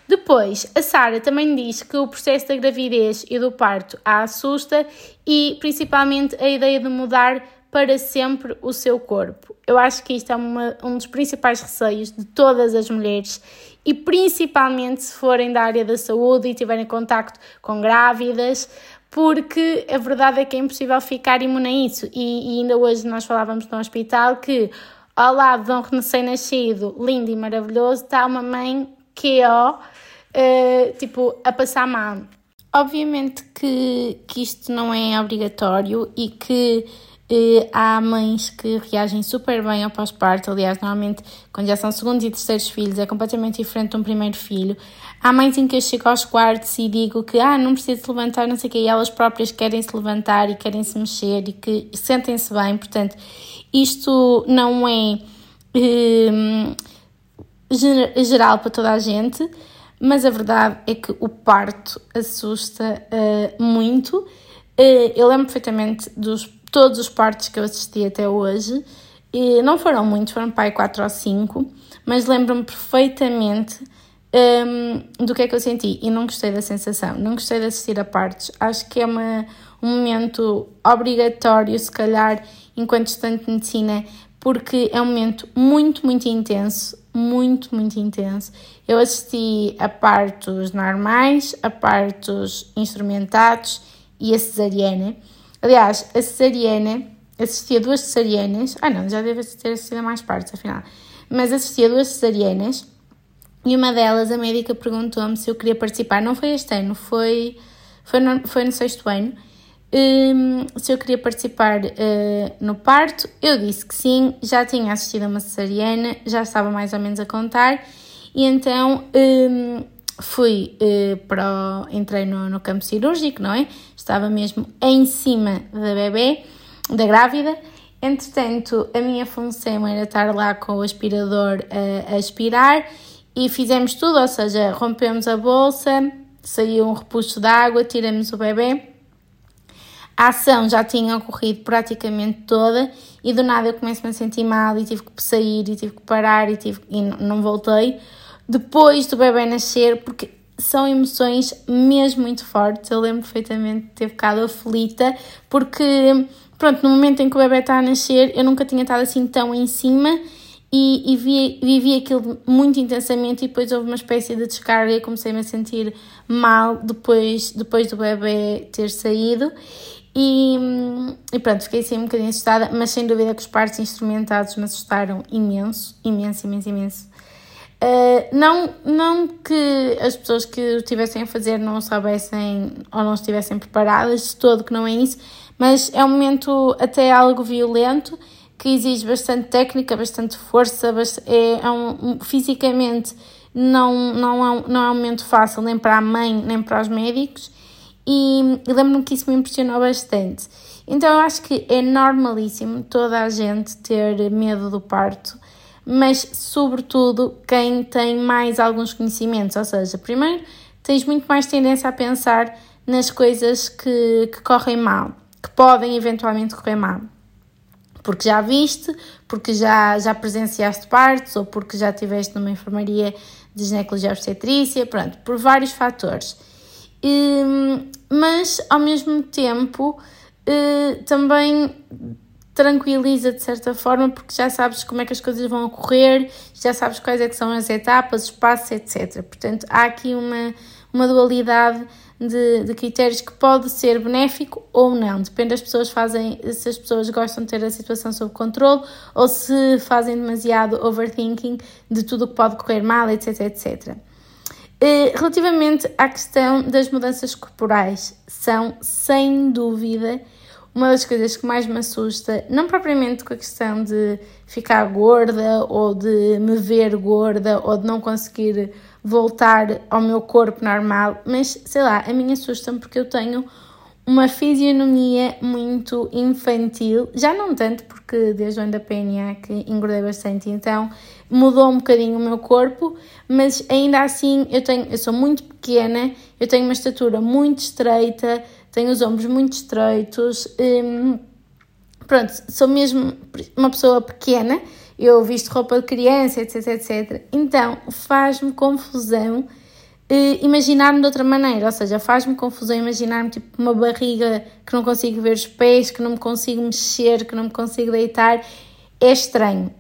Depois, a Sara também diz que o processo da gravidez e do parto a assusta e principalmente a ideia de mudar para sempre o seu corpo. Eu acho que isto é uma, um dos principais receios de todas as mulheres e principalmente se forem da área da saúde e tiverem contacto com grávidas, porque a verdade é que é impossível ficar imune a isso. E, e ainda hoje nós falávamos no hospital que ao lado de um recém-nascido lindo e maravilhoso está uma mãe que ó, uh, tipo, a passar mal. Obviamente que, que isto não é obrigatório e que Uh, há mães que reagem super bem ao pós-parto, aliás, normalmente quando já são segundos e terceiros filhos é completamente diferente de um primeiro filho. Há mães em que eu chego aos quartos e digo que ah, não preciso se levantar, não sei o quê, e elas próprias querem se levantar e querem se mexer e que sentem-se bem, portanto, isto não é uh, geral para toda a gente, mas a verdade é que o parto assusta uh, muito. eu lembro perfeitamente dos todos os partos que eu assisti até hoje. E não foram muitos, foram pai 4 ou 5, mas lembro-me perfeitamente um, do que é que eu senti e não gostei da sensação, não gostei de assistir a partos. Acho que é uma, um momento obrigatório, se calhar, enquanto estudante de medicina, porque é um momento muito, muito intenso, muito, muito intenso. Eu assisti a partos normais, a partos instrumentados e a cesariana. Aliás, a cesariana, assisti a duas cesarianas, ah não, já deve ter assistido a mais partes, afinal, mas assisti a duas cesarianas e uma delas a médica perguntou-me se eu queria participar, não foi este ano, foi, foi, no, foi no sexto ano, um, se eu queria participar uh, no parto, eu disse que sim, já tinha assistido a uma cesariana, já estava mais ou menos a contar, e então um, fui uh, para o, entrei no, no campo cirúrgico, não é? Estava mesmo em cima da bebê, da grávida. Entretanto, a minha função era estar lá com o aspirador a, a aspirar e fizemos tudo, ou seja, rompemos a bolsa, saiu um repuxo de água, tiramos o bebê. A ação já tinha ocorrido praticamente toda e do nada eu começo-me a sentir mal e tive que sair e tive que parar e, tive, e não voltei depois do bebê nascer, porque são emoções mesmo muito fortes. Eu lembro perfeitamente de ter ficado aflita, porque, pronto, no momento em que o bebê está a nascer, eu nunca tinha estado assim tão em cima e, e vi, vivi aquilo muito intensamente. E depois houve uma espécie de descarga e comecei-me a sentir mal depois, depois do bebê ter saído. E, e, pronto, fiquei assim um bocadinho assustada, mas sem dúvida que os partos instrumentados me assustaram imenso, imenso, imenso, imenso. Uh, não, não que as pessoas que o estivessem a fazer não soubessem ou não estivessem preparadas, de todo que não é isso, mas é um momento até algo violento que exige bastante técnica, bastante força, é, é um, fisicamente não, não, é um, não é um momento fácil nem para a mãe nem para os médicos e, e lembro-me que isso me impressionou bastante. Então eu acho que é normalíssimo toda a gente ter medo do parto mas sobretudo quem tem mais alguns conhecimentos, ou seja, primeiro tens muito mais tendência a pensar nas coisas que, que correm mal, que podem eventualmente correr mal. Porque já viste, porque já, já presenciaste partes ou porque já estiveste numa enfermaria de ginecologia obstetrícia, pronto, por vários fatores. E, mas ao mesmo tempo eh, também tranquiliza de certa forma porque já sabes como é que as coisas vão ocorrer, já sabes quais é são as etapas, os passos, etc. Portanto, há aqui uma, uma dualidade de, de, critérios que pode ser benéfico ou não. Depende das pessoas fazem, se as pessoas gostam de ter a situação sob controle ou se fazem demasiado overthinking de tudo o que pode correr mal, etc, etc. Eh, relativamente à questão das mudanças corporais, são sem dúvida uma das coisas que mais me assusta, não propriamente com a questão de ficar gorda ou de me ver gorda ou de não conseguir voltar ao meu corpo normal, mas sei lá, a mim assusta-me porque eu tenho uma fisionomia muito infantil, já não tanto porque desde o ano da PNA que engordei bastante, então mudou um bocadinho o meu corpo, mas ainda assim eu tenho, eu sou muito pequena, eu tenho uma estatura muito estreita, tenho os ombros muito estreitos, hum, pronto, sou mesmo uma pessoa pequena, eu visto roupa de criança, etc, etc. Então faz-me confusão eh, imaginar-me de outra maneira, ou seja, faz-me confusão imaginar-me tipo uma barriga que não consigo ver os pés, que não me consigo mexer, que não me consigo deitar. É estranho,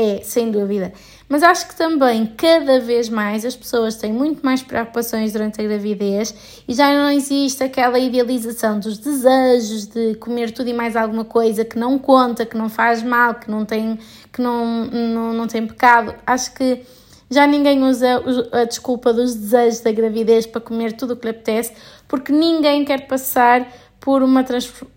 é, sem dúvida. Mas acho que também, cada vez mais, as pessoas têm muito mais preocupações durante a gravidez e já não existe aquela idealização dos desejos de comer tudo e mais alguma coisa que não conta, que não faz mal, que não tem, que não, não, não tem pecado. Acho que já ninguém usa a desculpa dos desejos da gravidez para comer tudo o que lhe apetece, porque ninguém quer passar por uma,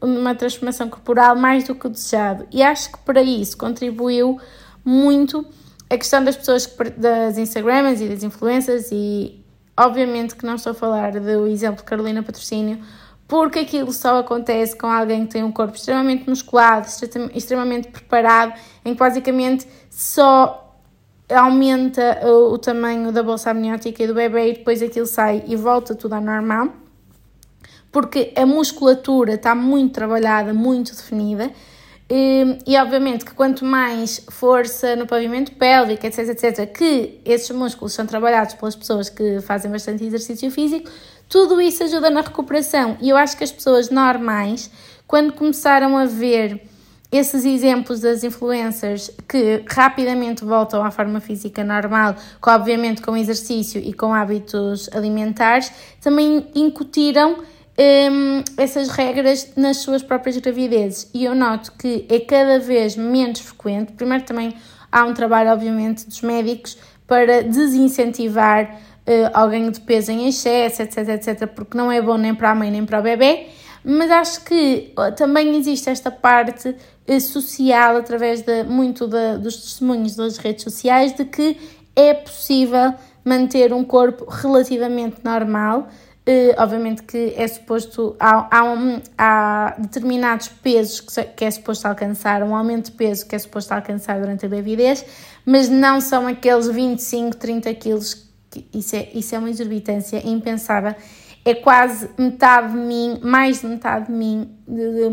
uma transformação corporal mais do que o desejado. E acho que para isso contribuiu muito a questão das pessoas, das Instagrams e das influências, e obviamente que não estou a falar do exemplo de Carolina Patrocínio, porque aquilo só acontece com alguém que tem um corpo extremamente musculado, extremamente preparado, em que basicamente só aumenta o, o tamanho da bolsa amniótica e do bebê e depois aquilo sai e volta tudo ao normal, porque a musculatura está muito trabalhada, muito definida e, e, obviamente que quanto mais força no pavimento pélvico, etc, etc, que esses músculos são trabalhados pelas pessoas que fazem bastante exercício físico, tudo isso ajuda na recuperação. E eu acho que as pessoas normais, quando começaram a ver esses exemplos das influencers que rapidamente voltam à forma física normal, com, obviamente com exercício e com hábitos alimentares, também incutiram um, essas regras nas suas próprias gravidezes e eu noto que é cada vez menos frequente. Primeiro, também há um trabalho, obviamente, dos médicos para desincentivar uh, ao ganho de peso em excesso, etc, etc, porque não é bom nem para a mãe nem para o bebê. Mas acho que uh, também existe esta parte uh, social, através de muito de, dos testemunhos das redes sociais, de que é possível manter um corpo relativamente normal Uh, obviamente que é suposto, há, há, um, há determinados pesos que, que, é suposto alcançar, um aumento de peso que é suposto alcançar durante a gravidez, mas não são aqueles 25, 30 quilos, que isso é, isso é uma exorbitância impensável, é quase metade de mim, mais de metade de mim, de,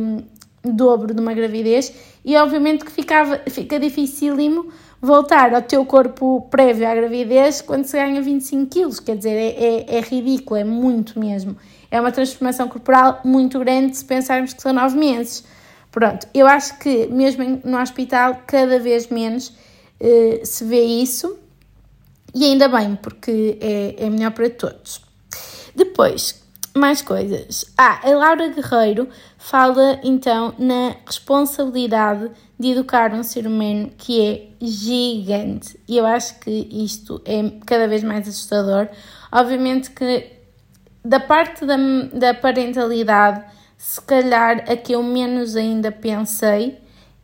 de, dobro de uma gravidez, e obviamente que ficava, fica dificílimo voltar ao teu corpo prévio à gravidez quando se ganha 25 quilos, quer dizer, é, é, é ridículo, é muito mesmo. É uma transformação corporal muito grande se pensarmos que são 9 meses. Pronto, eu acho que mesmo no hospital cada vez menos eh, se vê isso e ainda bem, porque é, é melhor para todos. Depois, mais coisas. Ah, a Laura Guerreiro fala então na responsabilidade de educar um ser humano que é gigante. E eu acho que isto é cada vez mais assustador. Obviamente que da parte da, da parentalidade, se calhar a que eu menos ainda pensei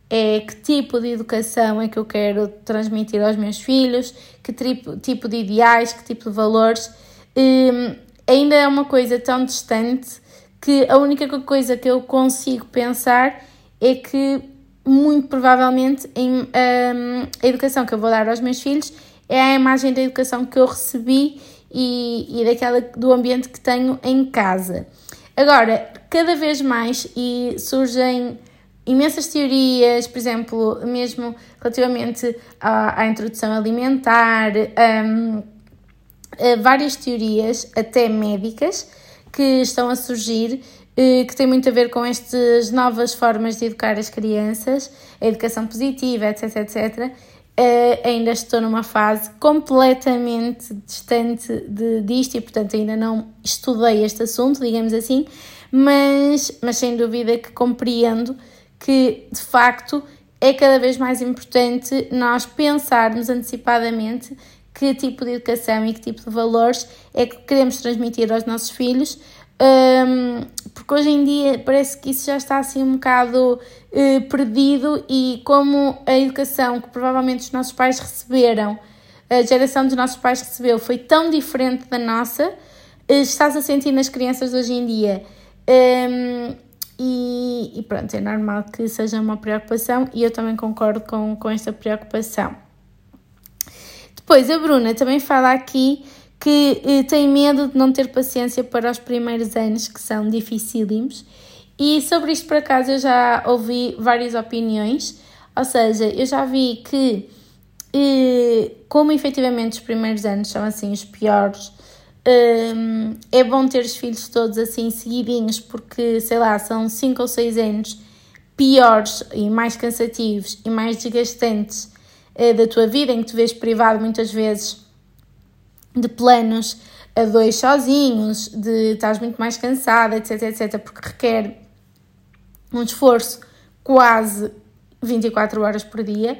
é que tipo de educação é que eu quero transmitir aos meus filhos, que tipo, tipo de ideais, que tipo de valores. Um, ainda é uma coisa tão distante que a única coisa que eu consigo pensar é que muito provavelmente em, um, a educação que eu vou dar aos meus filhos é a imagem da educação que eu recebi e, e daquela do ambiente que tenho em casa. Agora, cada vez mais e surgem imensas teorias, por exemplo, mesmo relativamente à, à introdução alimentar, um, várias teorias, até médicas, que estão a surgir, eh, que tem muito a ver com estas novas formas de educar as crianças, a educação positiva, etc, etc. Uh, ainda estou numa fase completamente distante de, disto e, portanto, ainda não estudei este assunto, digamos assim, mas, mas sem dúvida que compreendo que, de facto, é cada vez mais importante nós pensarmos antecipadamente que tipo de educação e que tipo de valores é que queremos transmitir aos nossos filhos, um, porque hoje em dia parece que isso já está assim um bocado uh, perdido e como a educação que provavelmente os nossos pais receberam, a geração dos nossos pais recebeu, foi tão diferente da nossa, uh, está-se a sentir nas crianças hoje em dia. Um, e, e, pronto, é normal que seja uma preocupação e eu também concordo com, com esta preocupação. Depois, a Bruna também fala aqui que eh, tem medo de não ter paciência para os primeiros anos, que são dificílimos. E sobre isto, por acaso, eu já ouvi várias opiniões, ou seja, eu já vi que, eh, como efetivamente os primeiros anos são assim os piores, eh, é bom ter os filhos todos assim seguidinhos, porque sei lá, são 5 ou 6 anos piores e mais cansativos e mais desgastantes eh, da tua vida, em que te vês privado muitas vezes de planos a dois sozinhos, de estás muito mais cansada, etc, etc, porque requer um esforço quase 24 horas por dia,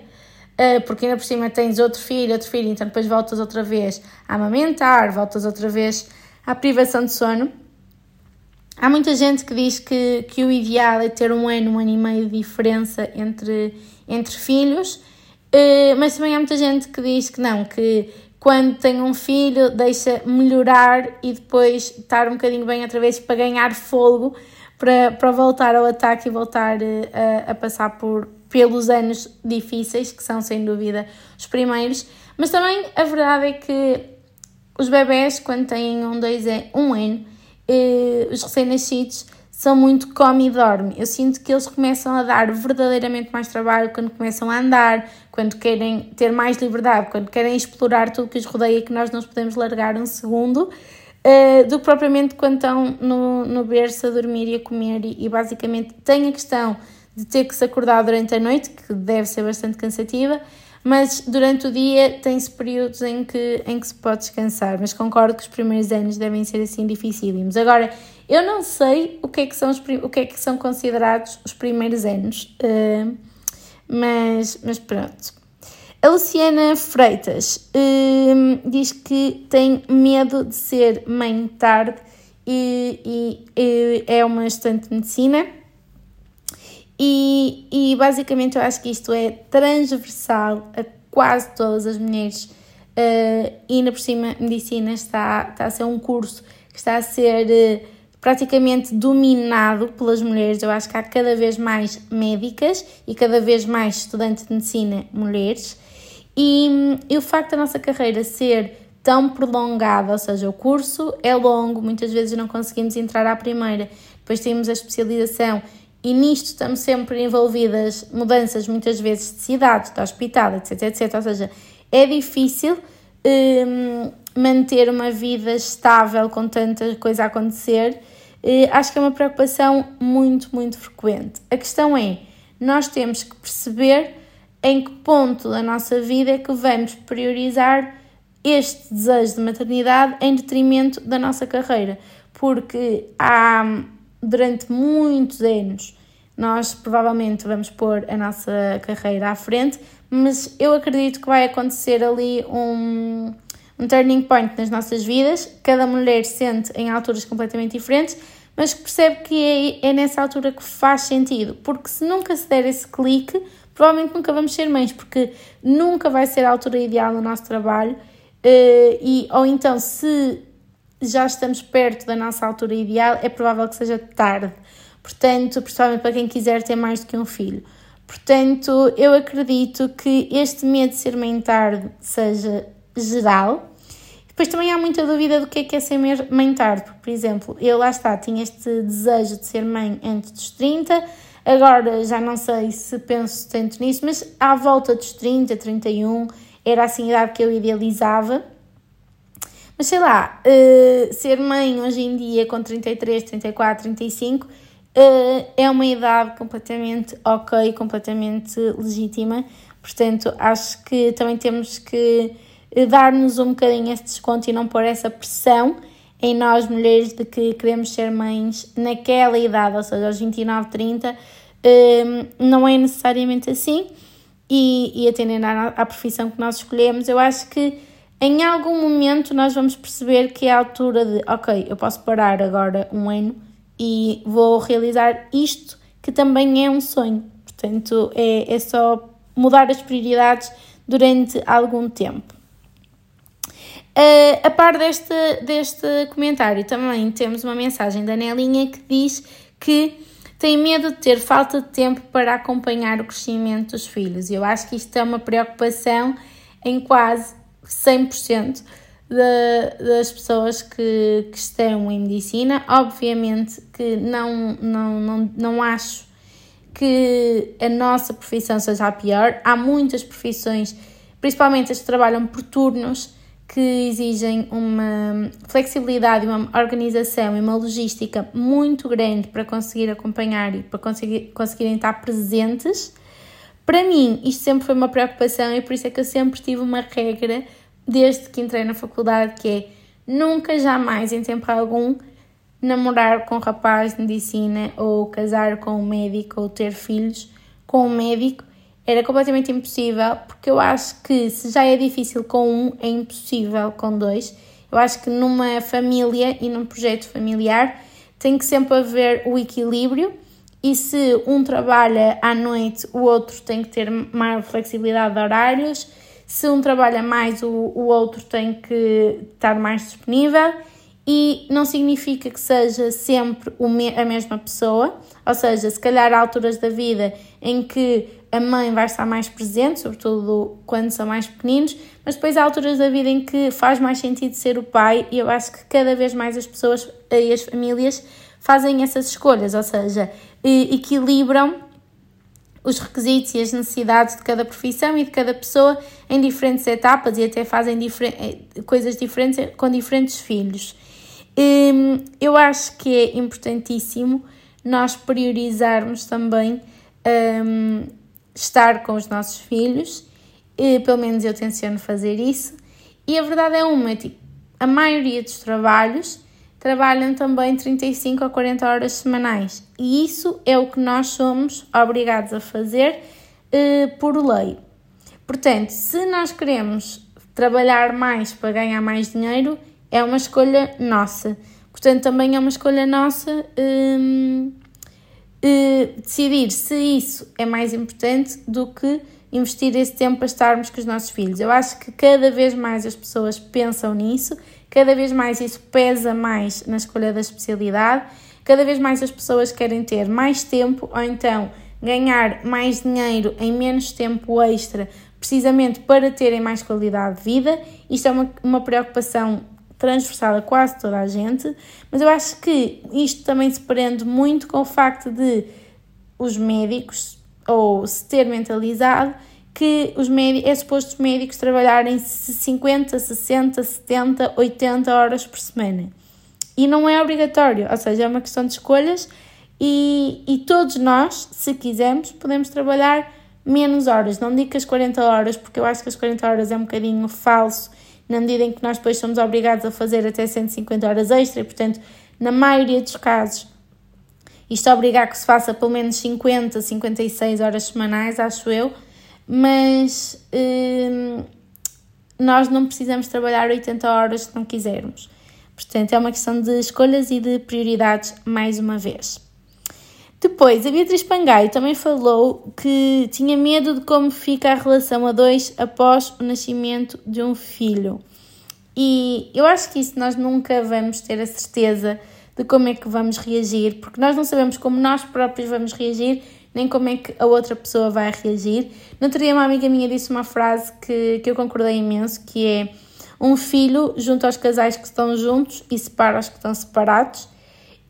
eh, porque ainda por cima tens outro filho, outro filho, então depois voltas outra vez a amamentar, voltas outra vez à privação de sono. Há muita gente que diz que, que o ideal é ter um ano, um ano e meio de diferença entre, entre filhos, mas também há muita gente que diz que não, que quando tem um filho, deixa melhorar e depois estar um bocadinho bem outra vez para ganhar fogo, para, para voltar ao ataque e voltar eh, a, a passar por, pelos anos difíceis, que são sem dúvida os primeiros. Mas também a verdade é que os bebés, quando têm um, dois, um ano, eh, os recém-nascidos, são muito come e dorme. Eu sinto que eles começam a dar verdadeiramente mais trabalho quando começam a andar, quando querem ter mais liberdade, quando querem explorar tudo que os rodeia, que nós não podemos largar um segundo, uh, do que propriamente quando estão no, no berço a dormir e a comer. E, e basicamente tem a questão de ter que se acordar durante a noite, que deve ser bastante cansativa, mas durante o dia tem-se períodos em que, em que se pode descansar. Mas concordo que os primeiros anos devem ser assim dificílimos. Agora, eu não sei o que é que são, os, o que é que são considerados os primeiros anos, uh, mas, mas pronto. A Luciana Freitas uh, diz que tem medo de ser mãe tarde e, e, e é uma estudante de medicina. E, e basicamente eu acho que isto é transversal a quase todas as mulheres, uh, e ainda por cima, medicina está, está a ser um curso que está a ser. Uh, praticamente dominado pelas mulheres. Eu acho que há cada vez mais médicas e cada vez mais estudantes de medicina mulheres. E, e o facto da nossa carreira ser tão prolongada, ou seja, o curso é longo, muitas vezes não conseguimos entrar à primeira, depois temos a especialização e nisto estamos sempre envolvidas mudanças muitas vezes de cidade, de hospital, etc, etc. Ou seja, é difícil hum, manter uma vida estável com tanta coisa a acontecer, acho que é uma preocupação muito, muito frequente. A questão é, nós temos que perceber em que ponto da nossa vida é que vamos priorizar este desejo de maternidade em detrimento da nossa carreira, porque há durante muitos anos nós provavelmente vamos pôr a nossa carreira à frente, mas eu acredito que vai acontecer ali um, um turning point nas nossas vidas. Cada mulher sente em alturas completamente diferentes, mas percebe que é, é nessa altura que faz sentido, porque se nunca se der esse clique, provavelmente nunca vamos ser mães, porque nunca vai ser a altura ideal no nosso trabalho. Uh, e, ou então, se já estamos perto da nossa altura ideal, é provável que seja tarde. Portanto, principalmente para quem quiser ter mais do que um filho. Portanto, eu acredito que este medo de ser mãe tarde seja geral. Depois também há muita dúvida do que é que é ser mãe tarde, porque, por exemplo, eu lá está, tinha este desejo de ser mãe antes dos 30, agora já não sei se penso tanto nisso, mas à volta dos 30, 31, era assim a idade que eu idealizava. Mas sei lá, uh, ser mãe hoje em dia com 33, 34, 35 uh, é uma idade completamente ok, completamente legítima. Portanto, acho que também temos que eh, dar-nos um bocadinho esse desconto e não pôr essa pressão em nós mulheres de que queremos ser mães naquela idade, ou seja, aos 29, 30, não é necessariamente assim e, e atendendo à, à profissão que nós escolhemos, eu acho que em algum momento nós vamos perceber que é a altura de, ok, eu posso parar agora um ano e vou realizar isto que também é um sonho. Portanto, é, é só mudar as prioridades durante algum tempo. Uh, a par deste, deste comentário, também temos uma mensagem da Nelinha que diz que tem medo de ter falta de tempo para acompanhar o crescimento dos filhos. Eu acho que isto é uma preocupação em quase 100% de, das pessoas que, que estão em medicina. Obviamente que não, não, não, não acho que a nossa profissão seja a pior. Há muitas profissões, principalmente as que trabalham por turnos, que exigem uma flexibilidade, uma organização e uma logística muito grande para conseguir acompanhar e para conseguir, conseguirem estar presentes. Para mim, isto sempre foi uma preocupação e por isso é que eu sempre tive uma regra desde que entrei na faculdade que é nunca, jamais, em tempo algum, namorar com um rapaz de medicina ou casar com um médico ou ter filhos com um médico era completamente impossível, porque eu acho que se já é difícil com um, é impossível com dois. Eu acho que numa família e num projeto familiar tem que sempre haver o equilíbrio e se um trabalha à noite, o outro tem que ter maior flexibilidade de horários. Se um trabalha mais, o, o outro tem que estar mais disponível. E não significa que seja sempre a mesma pessoa, ou seja, se calhar há alturas da vida em que a mãe vai estar mais presente, sobretudo quando são mais pequeninos, mas depois há alturas da vida em que faz mais sentido ser o pai, e eu acho que cada vez mais as pessoas e as famílias fazem essas escolhas, ou seja, equilibram os requisitos e as necessidades de cada profissão e de cada pessoa em diferentes etapas e até fazem eh, coisas diferentes com diferentes filhos. Hum, eu acho que é importantíssimo nós priorizarmos também um, estar com os nossos filhos, e, pelo menos eu tenciono fazer isso, e a verdade é uma, tipo, a maioria dos trabalhos trabalham também 35 a 40 horas semanais, e isso é o que nós somos obrigados a fazer uh, por lei. Portanto, se nós queremos trabalhar mais para ganhar mais dinheiro, é uma escolha nossa. Portanto, também é uma escolha nossa um, uh, decidir se isso é mais importante do que investir esse tempo para estarmos com os nossos filhos. Eu acho que cada vez mais as pessoas pensam nisso, cada vez mais isso pesa mais na escolha da especialidade, cada vez mais as pessoas querem ter mais tempo ou então ganhar mais dinheiro em menos tempo extra, precisamente para terem mais qualidade de vida. Isto é uma, uma preocupação transversal a quase toda a gente, mas eu acho que isto também se prende muito com o facto de os médicos, ou se ter mentalizado, que os médicos, é suposto os médicos trabalharem 50, 60, 70, 80 horas por semana. E não é obrigatório, ou seja, é uma questão de escolhas e, e todos nós, se quisermos, podemos trabalhar menos horas. Não digo que as 40 horas, porque eu acho que as 40 horas é um bocadinho falso na medida em que nós depois somos obrigados a fazer até 150 horas extra, e portanto, na maioria dos casos, isto obriga que se faça pelo menos 50, 56 horas semanais, acho eu, mas hum, nós não precisamos trabalhar 80 horas se não quisermos. Portanto, é uma questão de escolhas e de prioridades, mais uma vez. Depois, a Beatriz Pangai também falou que tinha medo de como fica a relação a dois após o nascimento de um filho. E eu acho que isso nós nunca vamos ter a certeza de como é que vamos reagir, porque nós não sabemos como nós próprios vamos reagir nem como é que a outra pessoa vai reagir. No outro dia uma amiga minha disse uma frase que, que eu concordei imenso, que é um filho junto aos casais que estão juntos e separa os que estão separados.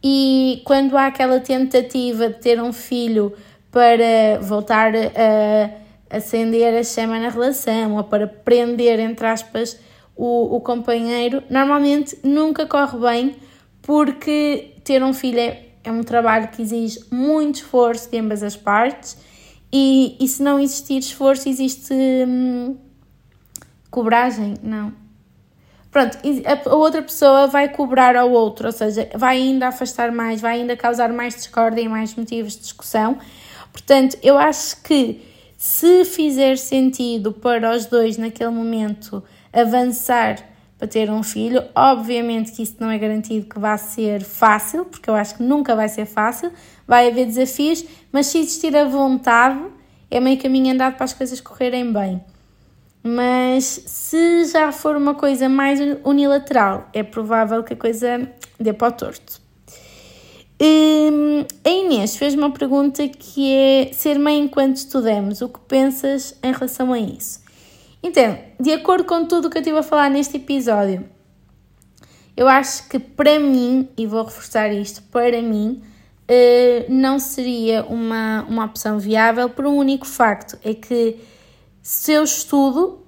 E quando há aquela tentativa de ter um filho para voltar a acender a chama na relação ou para prender, entre aspas, o, o companheiro, normalmente nunca corre bem porque ter um filho é, é um trabalho que exige muito esforço de ambas as partes e, e se não existir esforço, existe hum, cobragem? Não pronto, a outra pessoa vai cobrar ao outro, ou seja, vai ainda afastar mais, vai ainda causar mais discórdia e mais motivos de discussão. Portanto, eu acho que se fizer sentido para os dois naquele momento avançar para ter um filho, obviamente que isso não é garantido que vá ser fácil, porque eu acho que nunca vai ser fácil, vai haver desafios, mas se existir a vontade, é meio caminho andado para as coisas correrem bem. Mas se já for uma coisa mais unilateral, é provável que a coisa dê para o torto. Hum, a Inês fez uma pergunta que é ser mãe enquanto estudamos, o que pensas em relação a isso? Então, de acordo com tudo o que eu estive a falar neste episódio, eu acho que para mim, e vou reforçar isto, para mim, uh, não seria uma, uma opção viável por um único facto, é que se eu estudo,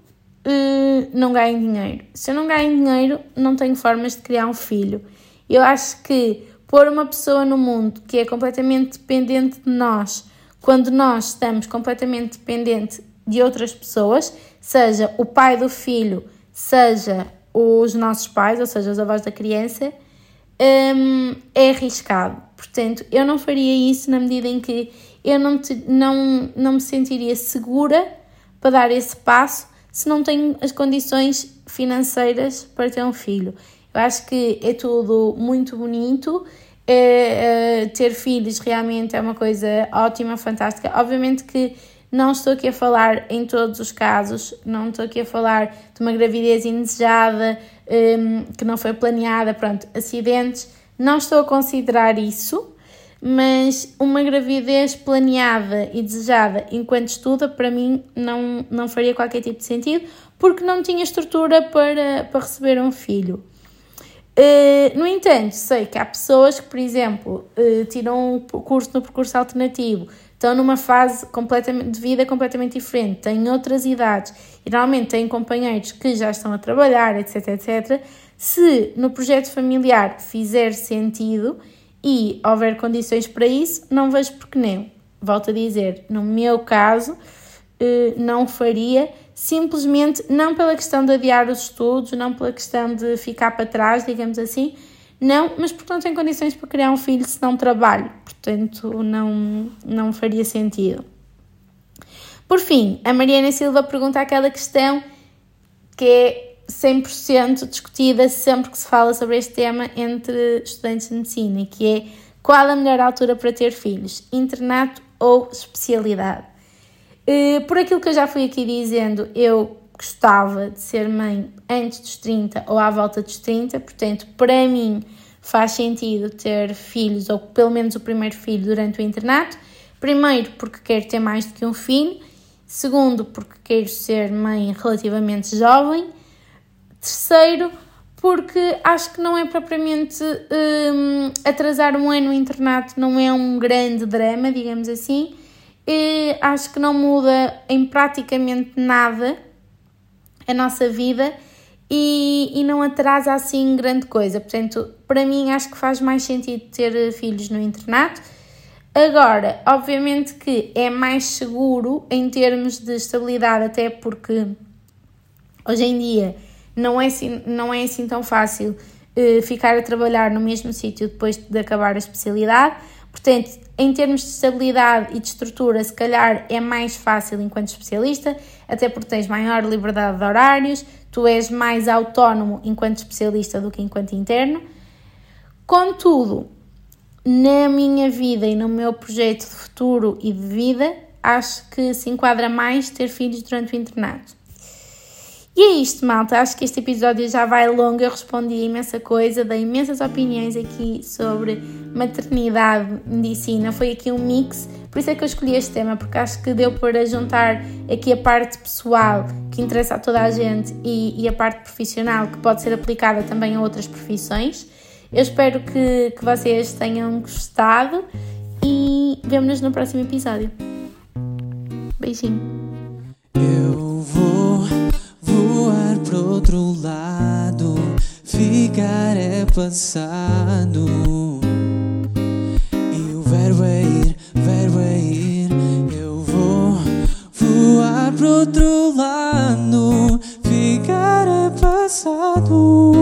uh, não ganho dinheiro. Se eu não ganho dinheiro, não tenho formas de criar um filho. Eu acho que pôr uma pessoa no mundo que é completamente dependente de nós, quando nós estamos completamente dependente de outras pessoas, seja o pai do filho, seja os nossos pais, ou seja, os avós da criança, um, é arriscado. Portanto, eu não faria isso na medida em que eu não, te, não, não me sentiria segura para dar esse passo se não tenho as condições financeiras para ter um filho. Eu acho que é tudo muito bonito. É, é, ter filhos realmente é uma coisa ótima, fantástica. Obviamente que não estou aqui a falar em todos os casos, não estou aqui a falar de uma gravidez indesejada, um, que não foi planeada, pronto, acidentes. Não estou a considerar isso mas uma gravidez planeada e desejada enquanto estuda, para mim, não, não faria qualquer tipo de sentido, porque não tinha estrutura para, para receber um filho. Uh, no entanto, sei que há pessoas que, por exemplo, uh, tiram um curso no percurso alternativo, estão numa fase completamente, de vida completamente diferente, têm outras idades e normalmente têm companheiros que já estão a trabalhar, etc, etc. Se no projeto familiar fizer sentido, e houver condições para isso, não vejo porque não. Volto a dizer, no meu caso, eh, não faria, simplesmente não pela questão de adiar os estudos, não pela questão de ficar para trás, digamos assim, não, mas porque não tenho condições para criar um filho se não trabalho, portanto não, não faria sentido. Por fim, a Mariana Silva pergunta aquela questão que é 100% discutida sempre que se fala sobre este tema entre estudantes de medicina, que é qual a melhor altura para ter filhos, internato ou especialidade. Eh, por aquilo que eu já fui aqui dizendo, eu gostava de ser mãe antes dos 30 ou à volta dos 30, portanto, para mim faz sentido ter filhos, ou pelo menos o primeiro filho, durante o internato. Primeiro, porque quero ter mais do que um filho. Segundo, porque quero ser mãe relativamente jovem. Terceiro, porque acho que não é propriamente um, atrasar um ano no internato, não é um grande drama, digamos assim. E acho que não muda em praticamente nada a nossa vida e, e não atrasa assim grande coisa. Portanto, para mim, acho que faz mais sentido ter filhos no internato. Agora, obviamente que é mais seguro em termos de estabilidade, até porque hoje em dia não é assim, não é assim tão fácil uh, ficar a trabalhar no mesmo sítio depois de acabar a especialidade. Portanto, em termos de estabilidade e de estrutura, se calhar é mais fácil enquanto especialista, até porque tens maior liberdade de horários, tu és mais autónomo enquanto especialista do que enquanto interno. Contudo, na minha vida e no meu projeto de futuro e de vida, acho que se enquadra mais ter filhos durante o internato. E é isto, malta. Acho que este episódio já vai longo. Eu respondi imensa coisa, dei imensas opiniões aqui sobre maternidade, medicina. Foi aqui um mix. Por isso é que eu escolhi este tema, porque acho que deu para juntar aqui a parte pessoal que interessa a toda a gente e, e a parte profissional que pode ser aplicada também a outras profissões. Eu espero que, que vocês tenham gostado e vemo-nos no próximo episódio. Beijinho. Eu vou Voar pro outro lado, ficar é passado. E o verbo é ir, verbo é ir. Eu vou voar pro outro lado, ficar é passado.